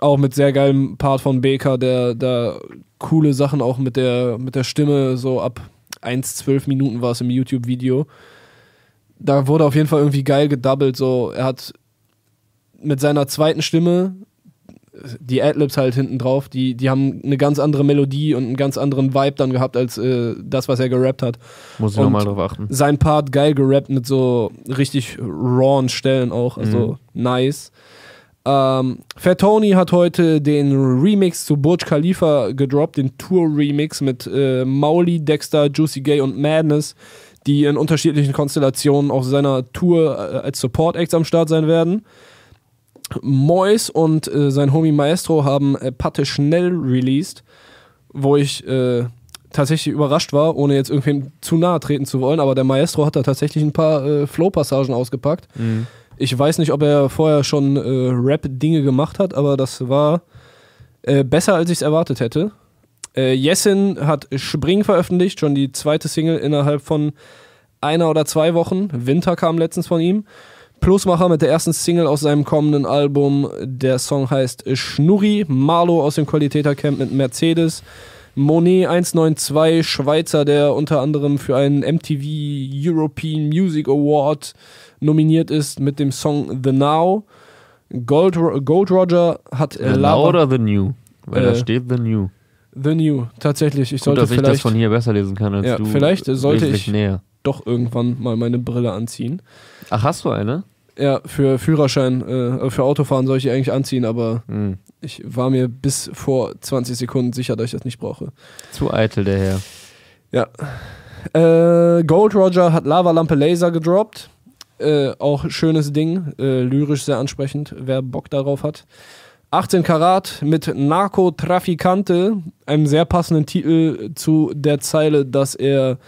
auch mit sehr geilem Part von BK, der da coole Sachen auch mit der, mit der Stimme, so ab 1, 12 Minuten war es im YouTube-Video. Da wurde auf jeden Fall irgendwie geil gedoubled, so er hat mit seiner zweiten Stimme die Adlibs halt hinten drauf, die, die haben eine ganz andere Melodie und einen ganz anderen Vibe dann gehabt als äh, das, was er gerappt hat
Muss ich nochmal drauf achten.
sein Part geil gerappt mit so richtig rawen Stellen auch, also nice. Ähm, Fat Tony hat heute den Remix zu Burj Khalifa gedroppt, den Tour-Remix mit äh, Mauli, Dexter, Juicy Gay und Madness, die in unterschiedlichen Konstellationen auf seiner Tour äh, als Support-Acts am Start sein werden. Mois und äh, sein Homie Maestro haben äh, Patte schnell released, wo ich äh, tatsächlich überrascht war, ohne jetzt irgendwem zu nahe treten zu wollen, aber der Maestro hat da tatsächlich ein paar äh, Flow-Passagen ausgepackt.
Mhm.
Ich weiß nicht, ob er vorher schon äh, Rap-Dinge gemacht hat, aber das war äh, besser, als ich es erwartet hätte. Äh, Jessin hat Spring veröffentlicht, schon die zweite Single innerhalb von einer oder zwei Wochen. Winter kam letztens von ihm. Plusmacher mit der ersten Single aus seinem kommenden Album. Der Song heißt Schnurri. Marlo aus dem Qualitätercamp mit Mercedes. Monet 192, Schweizer, der unter anderem für einen MTV European Music Award nominiert ist mit dem Song The Now. Gold, Gold Roger hat äh,
The Now oder The New? Weil da
Äh,
steht The New.
The New, tatsächlich. Ich
Gut,
sollte
dass ich das
vielleicht
von hier besser lesen kann als
Ja,
du.
vielleicht sollte ich-
näher.
Doch irgendwann mal meine Brille anziehen.
Ach, hast du eine?
Ja, für Führerschein, äh, für Autofahren soll ich die eigentlich anziehen, aber
Hm.
ich war mir bis vor 20 Sekunden sicher, dass ich das nicht brauche.
Zu eitel der Herr.
Ja. Äh, Gold Roger hat Lavalampe Laser gedroppt. Äh, auch schönes Ding, äh, lyrisch sehr ansprechend, wer Bock darauf hat. 18 Karat mit Narcotraficante, einem sehr passenden Titel zu der Zeile, dass er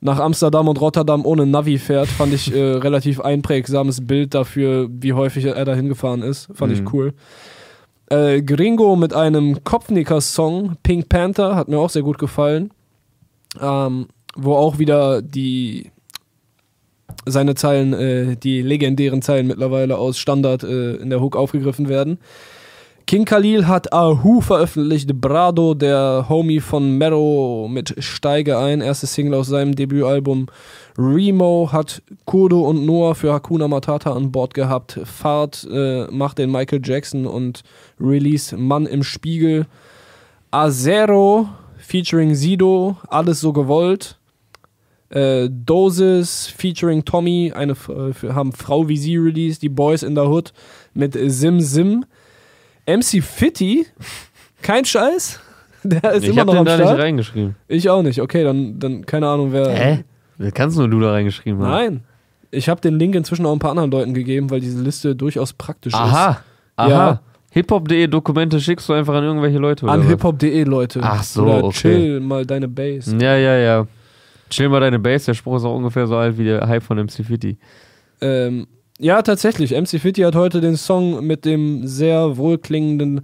nach Amsterdam und Rotterdam ohne Navi fährt, fand ich äh, <laughs> relativ einprägsames Bild dafür, wie häufig er da hingefahren ist. Fand
Mhm.
ich cool. Äh, Gringo mit einem Kopfnicker-Song, Pink Panther, hat mir auch sehr gut gefallen. Ähm, wo auch wieder die seine Zeilen, äh, die legendären Zeilen mittlerweile aus Standard äh, in der Hook aufgegriffen werden. King Khalil hat Ahu veröffentlicht, Brado, der Homie von Mero mit Steige ein, erste Single aus seinem Debütalbum. Remo hat Kurdo und Noah für Hakuna Matata an Bord gehabt. Fahrt äh, macht den Michael Jackson und Release Mann im Spiegel. Azero featuring Sido, alles so gewollt. Äh, Dosis featuring Tommy, eine äh, haben Frau wie sie released, die Boys in der Hood mit Sim Sim. MC Fitty, kein Scheiß, <laughs> der ist
ich
immer
hab
noch
den
am
da
Start.
nicht reingeschrieben.
Ich auch nicht. Okay, dann, dann keine Ahnung, wer.
Hä? Das kannst nur du da reingeschrieben haben.
Nein. Ich habe den Link inzwischen auch ein paar anderen Leuten gegeben, weil diese Liste durchaus praktisch
Aha. Aha.
Ja.
Hiphop.de Dokumente schickst du einfach an irgendwelche Leute
ist.
oder
An hiphop.de, Leute.
Ach so,
Oder
okay.
chill mal deine Base.
Ja, ja, ja. Chill mal deine Base, der Spruch ist auch ungefähr so alt wie der Hype von MC Fitty.
Ähm, ja, tatsächlich. MC Fitty hat heute den Song mit dem sehr wohlklingenden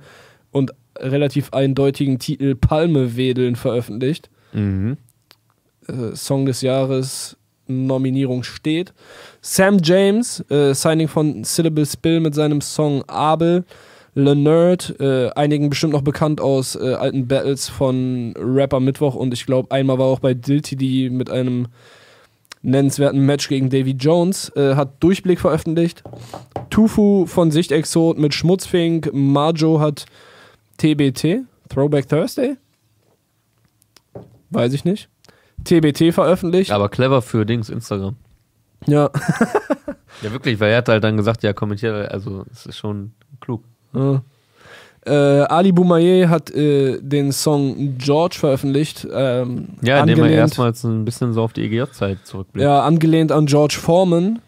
und relativ eindeutigen Titel Palme wedeln veröffentlicht.
Mhm.
Äh, Song des Jahres Nominierung steht. Sam James, äh, Signing von Syllable Spill mit seinem Song Abel. Le Nerd, äh, einigen bestimmt noch bekannt aus äh, alten Battles von Rapper Mittwoch und ich glaube, einmal war auch bei Diltidi mit einem nennenswerten Match gegen Davy Jones, äh, hat Durchblick veröffentlicht. Tufu von Sicht Exot mit Schmutzfink, Majo hat TBT, Throwback Thursday? Weiß ich nicht. TBT veröffentlicht.
Aber clever für Dings, Instagram.
Ja. <laughs>
Ja, wirklich, weil er hat halt dann gesagt, ja, kommentiere, also es ist schon klug.
Ja. Äh, Ali Boumaier hat äh, den Song George veröffentlicht. Ähm,
Ja, indem er erstmals ein bisschen so auf die EGJ-Zeit zurückblickt.
Ja, angelehnt an George Foreman.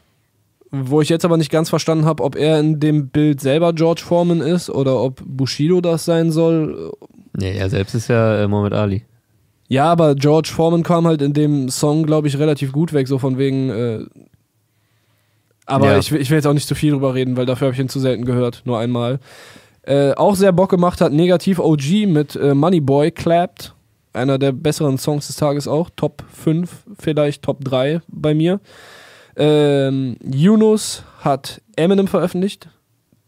Wo ich jetzt aber nicht ganz verstanden habe, ob er in dem Bild selber George Foreman ist oder ob Bushido das sein soll.
Nee, er selbst ist ja äh, Mohammed Ali.
Ja, aber George Foreman kam halt in dem Song, glaube ich, relativ gut weg, so von wegen. Äh, aber
Ja.
ich, will- ich will jetzt auch nicht zu viel drüber reden, weil dafür habe ich ihn zu selten gehört, nur einmal. Äh, auch sehr Bock gemacht hat Negativ OG mit äh, Moneyboy Clapped. Einer der besseren Songs des Tages auch. Top 5, vielleicht Top 3 bei mir. Ähm, Yunus hat Eminem veröffentlicht.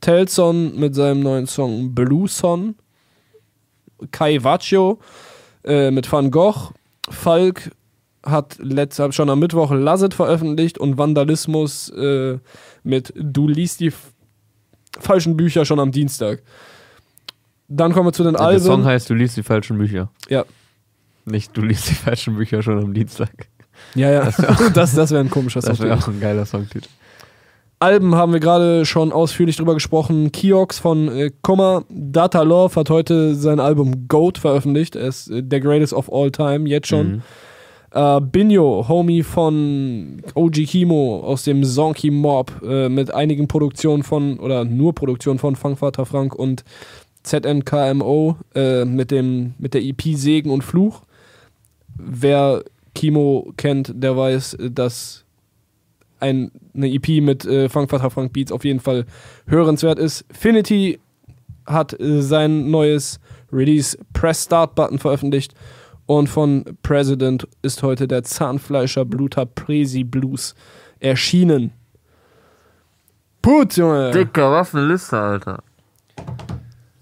Telson mit seinem neuen Song Blue Son. Kai Vaccio äh, mit Van Gogh. Falk hat letzte, schon am Mittwoch Lasset veröffentlicht und Vandalismus äh, mit Du liest die falschen Bücher schon am Dienstag. Dann kommen wir zu den
Der
Alben.
Song heißt Du liest die falschen Bücher.
Ja.
Nicht Du liest die falschen Bücher schon am Dienstag.
ja, ja, das, <laughs> das wäre ein komischer Song.
Das wäre auch ein geiler Songtitel.
Alben haben wir gerade schon ausführlich drüber gesprochen. Kiox von äh, Komma. Data Love hat heute sein Album Goat veröffentlicht. Er ist äh, der greatest of all time, jetzt schon.
Mhm.
Äh, Binho, Homie von OG Kimo aus dem Zonky Mob äh, mit einigen Produktionen von, oder nur Produktionen von Fangvater Frank und ZNKMO äh, mit, dem, mit der EP Segen und Fluch. Wer Kimo kennt, der weiß, dass ein, eine EP mit äh, Fangvater Frank Beats auf jeden Fall hörenswert ist. Finity hat äh, sein neues Release Press Start Button veröffentlicht und von President ist heute der Zahnfleischer Bluter Presi Blues erschienen. Put, Junge!
Dicker, was eine Liste, Alter.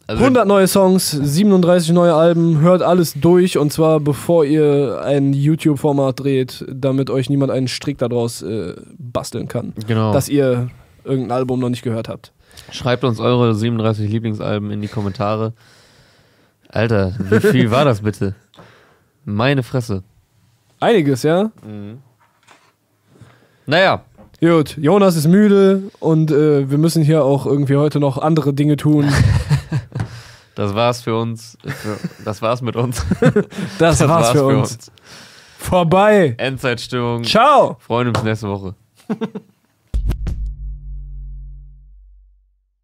Also,
100 neue Songs, 37 neue Alben, hört alles durch und zwar bevor ihr ein YouTube-Format dreht, damit euch niemand einen Strick daraus äh, basteln kann,
Genau.
dass ihr irgendein Album noch nicht gehört habt.
Schreibt uns eure 37 Lieblingsalben in die Kommentare. Alter, wie viel war das bitte? <laughs> Meine Fresse.
Einiges, ja?
Naja,
Gut, Jonas ist müde und äh, wir müssen hier auch irgendwie heute noch andere Dinge tun. <laughs>
Das war's für uns. Das war's mit uns. <laughs>
Das, war's, für uns. Vorbei.
Endzeitstimmung.
Ciao.
Freuen uns nächste Woche. <laughs>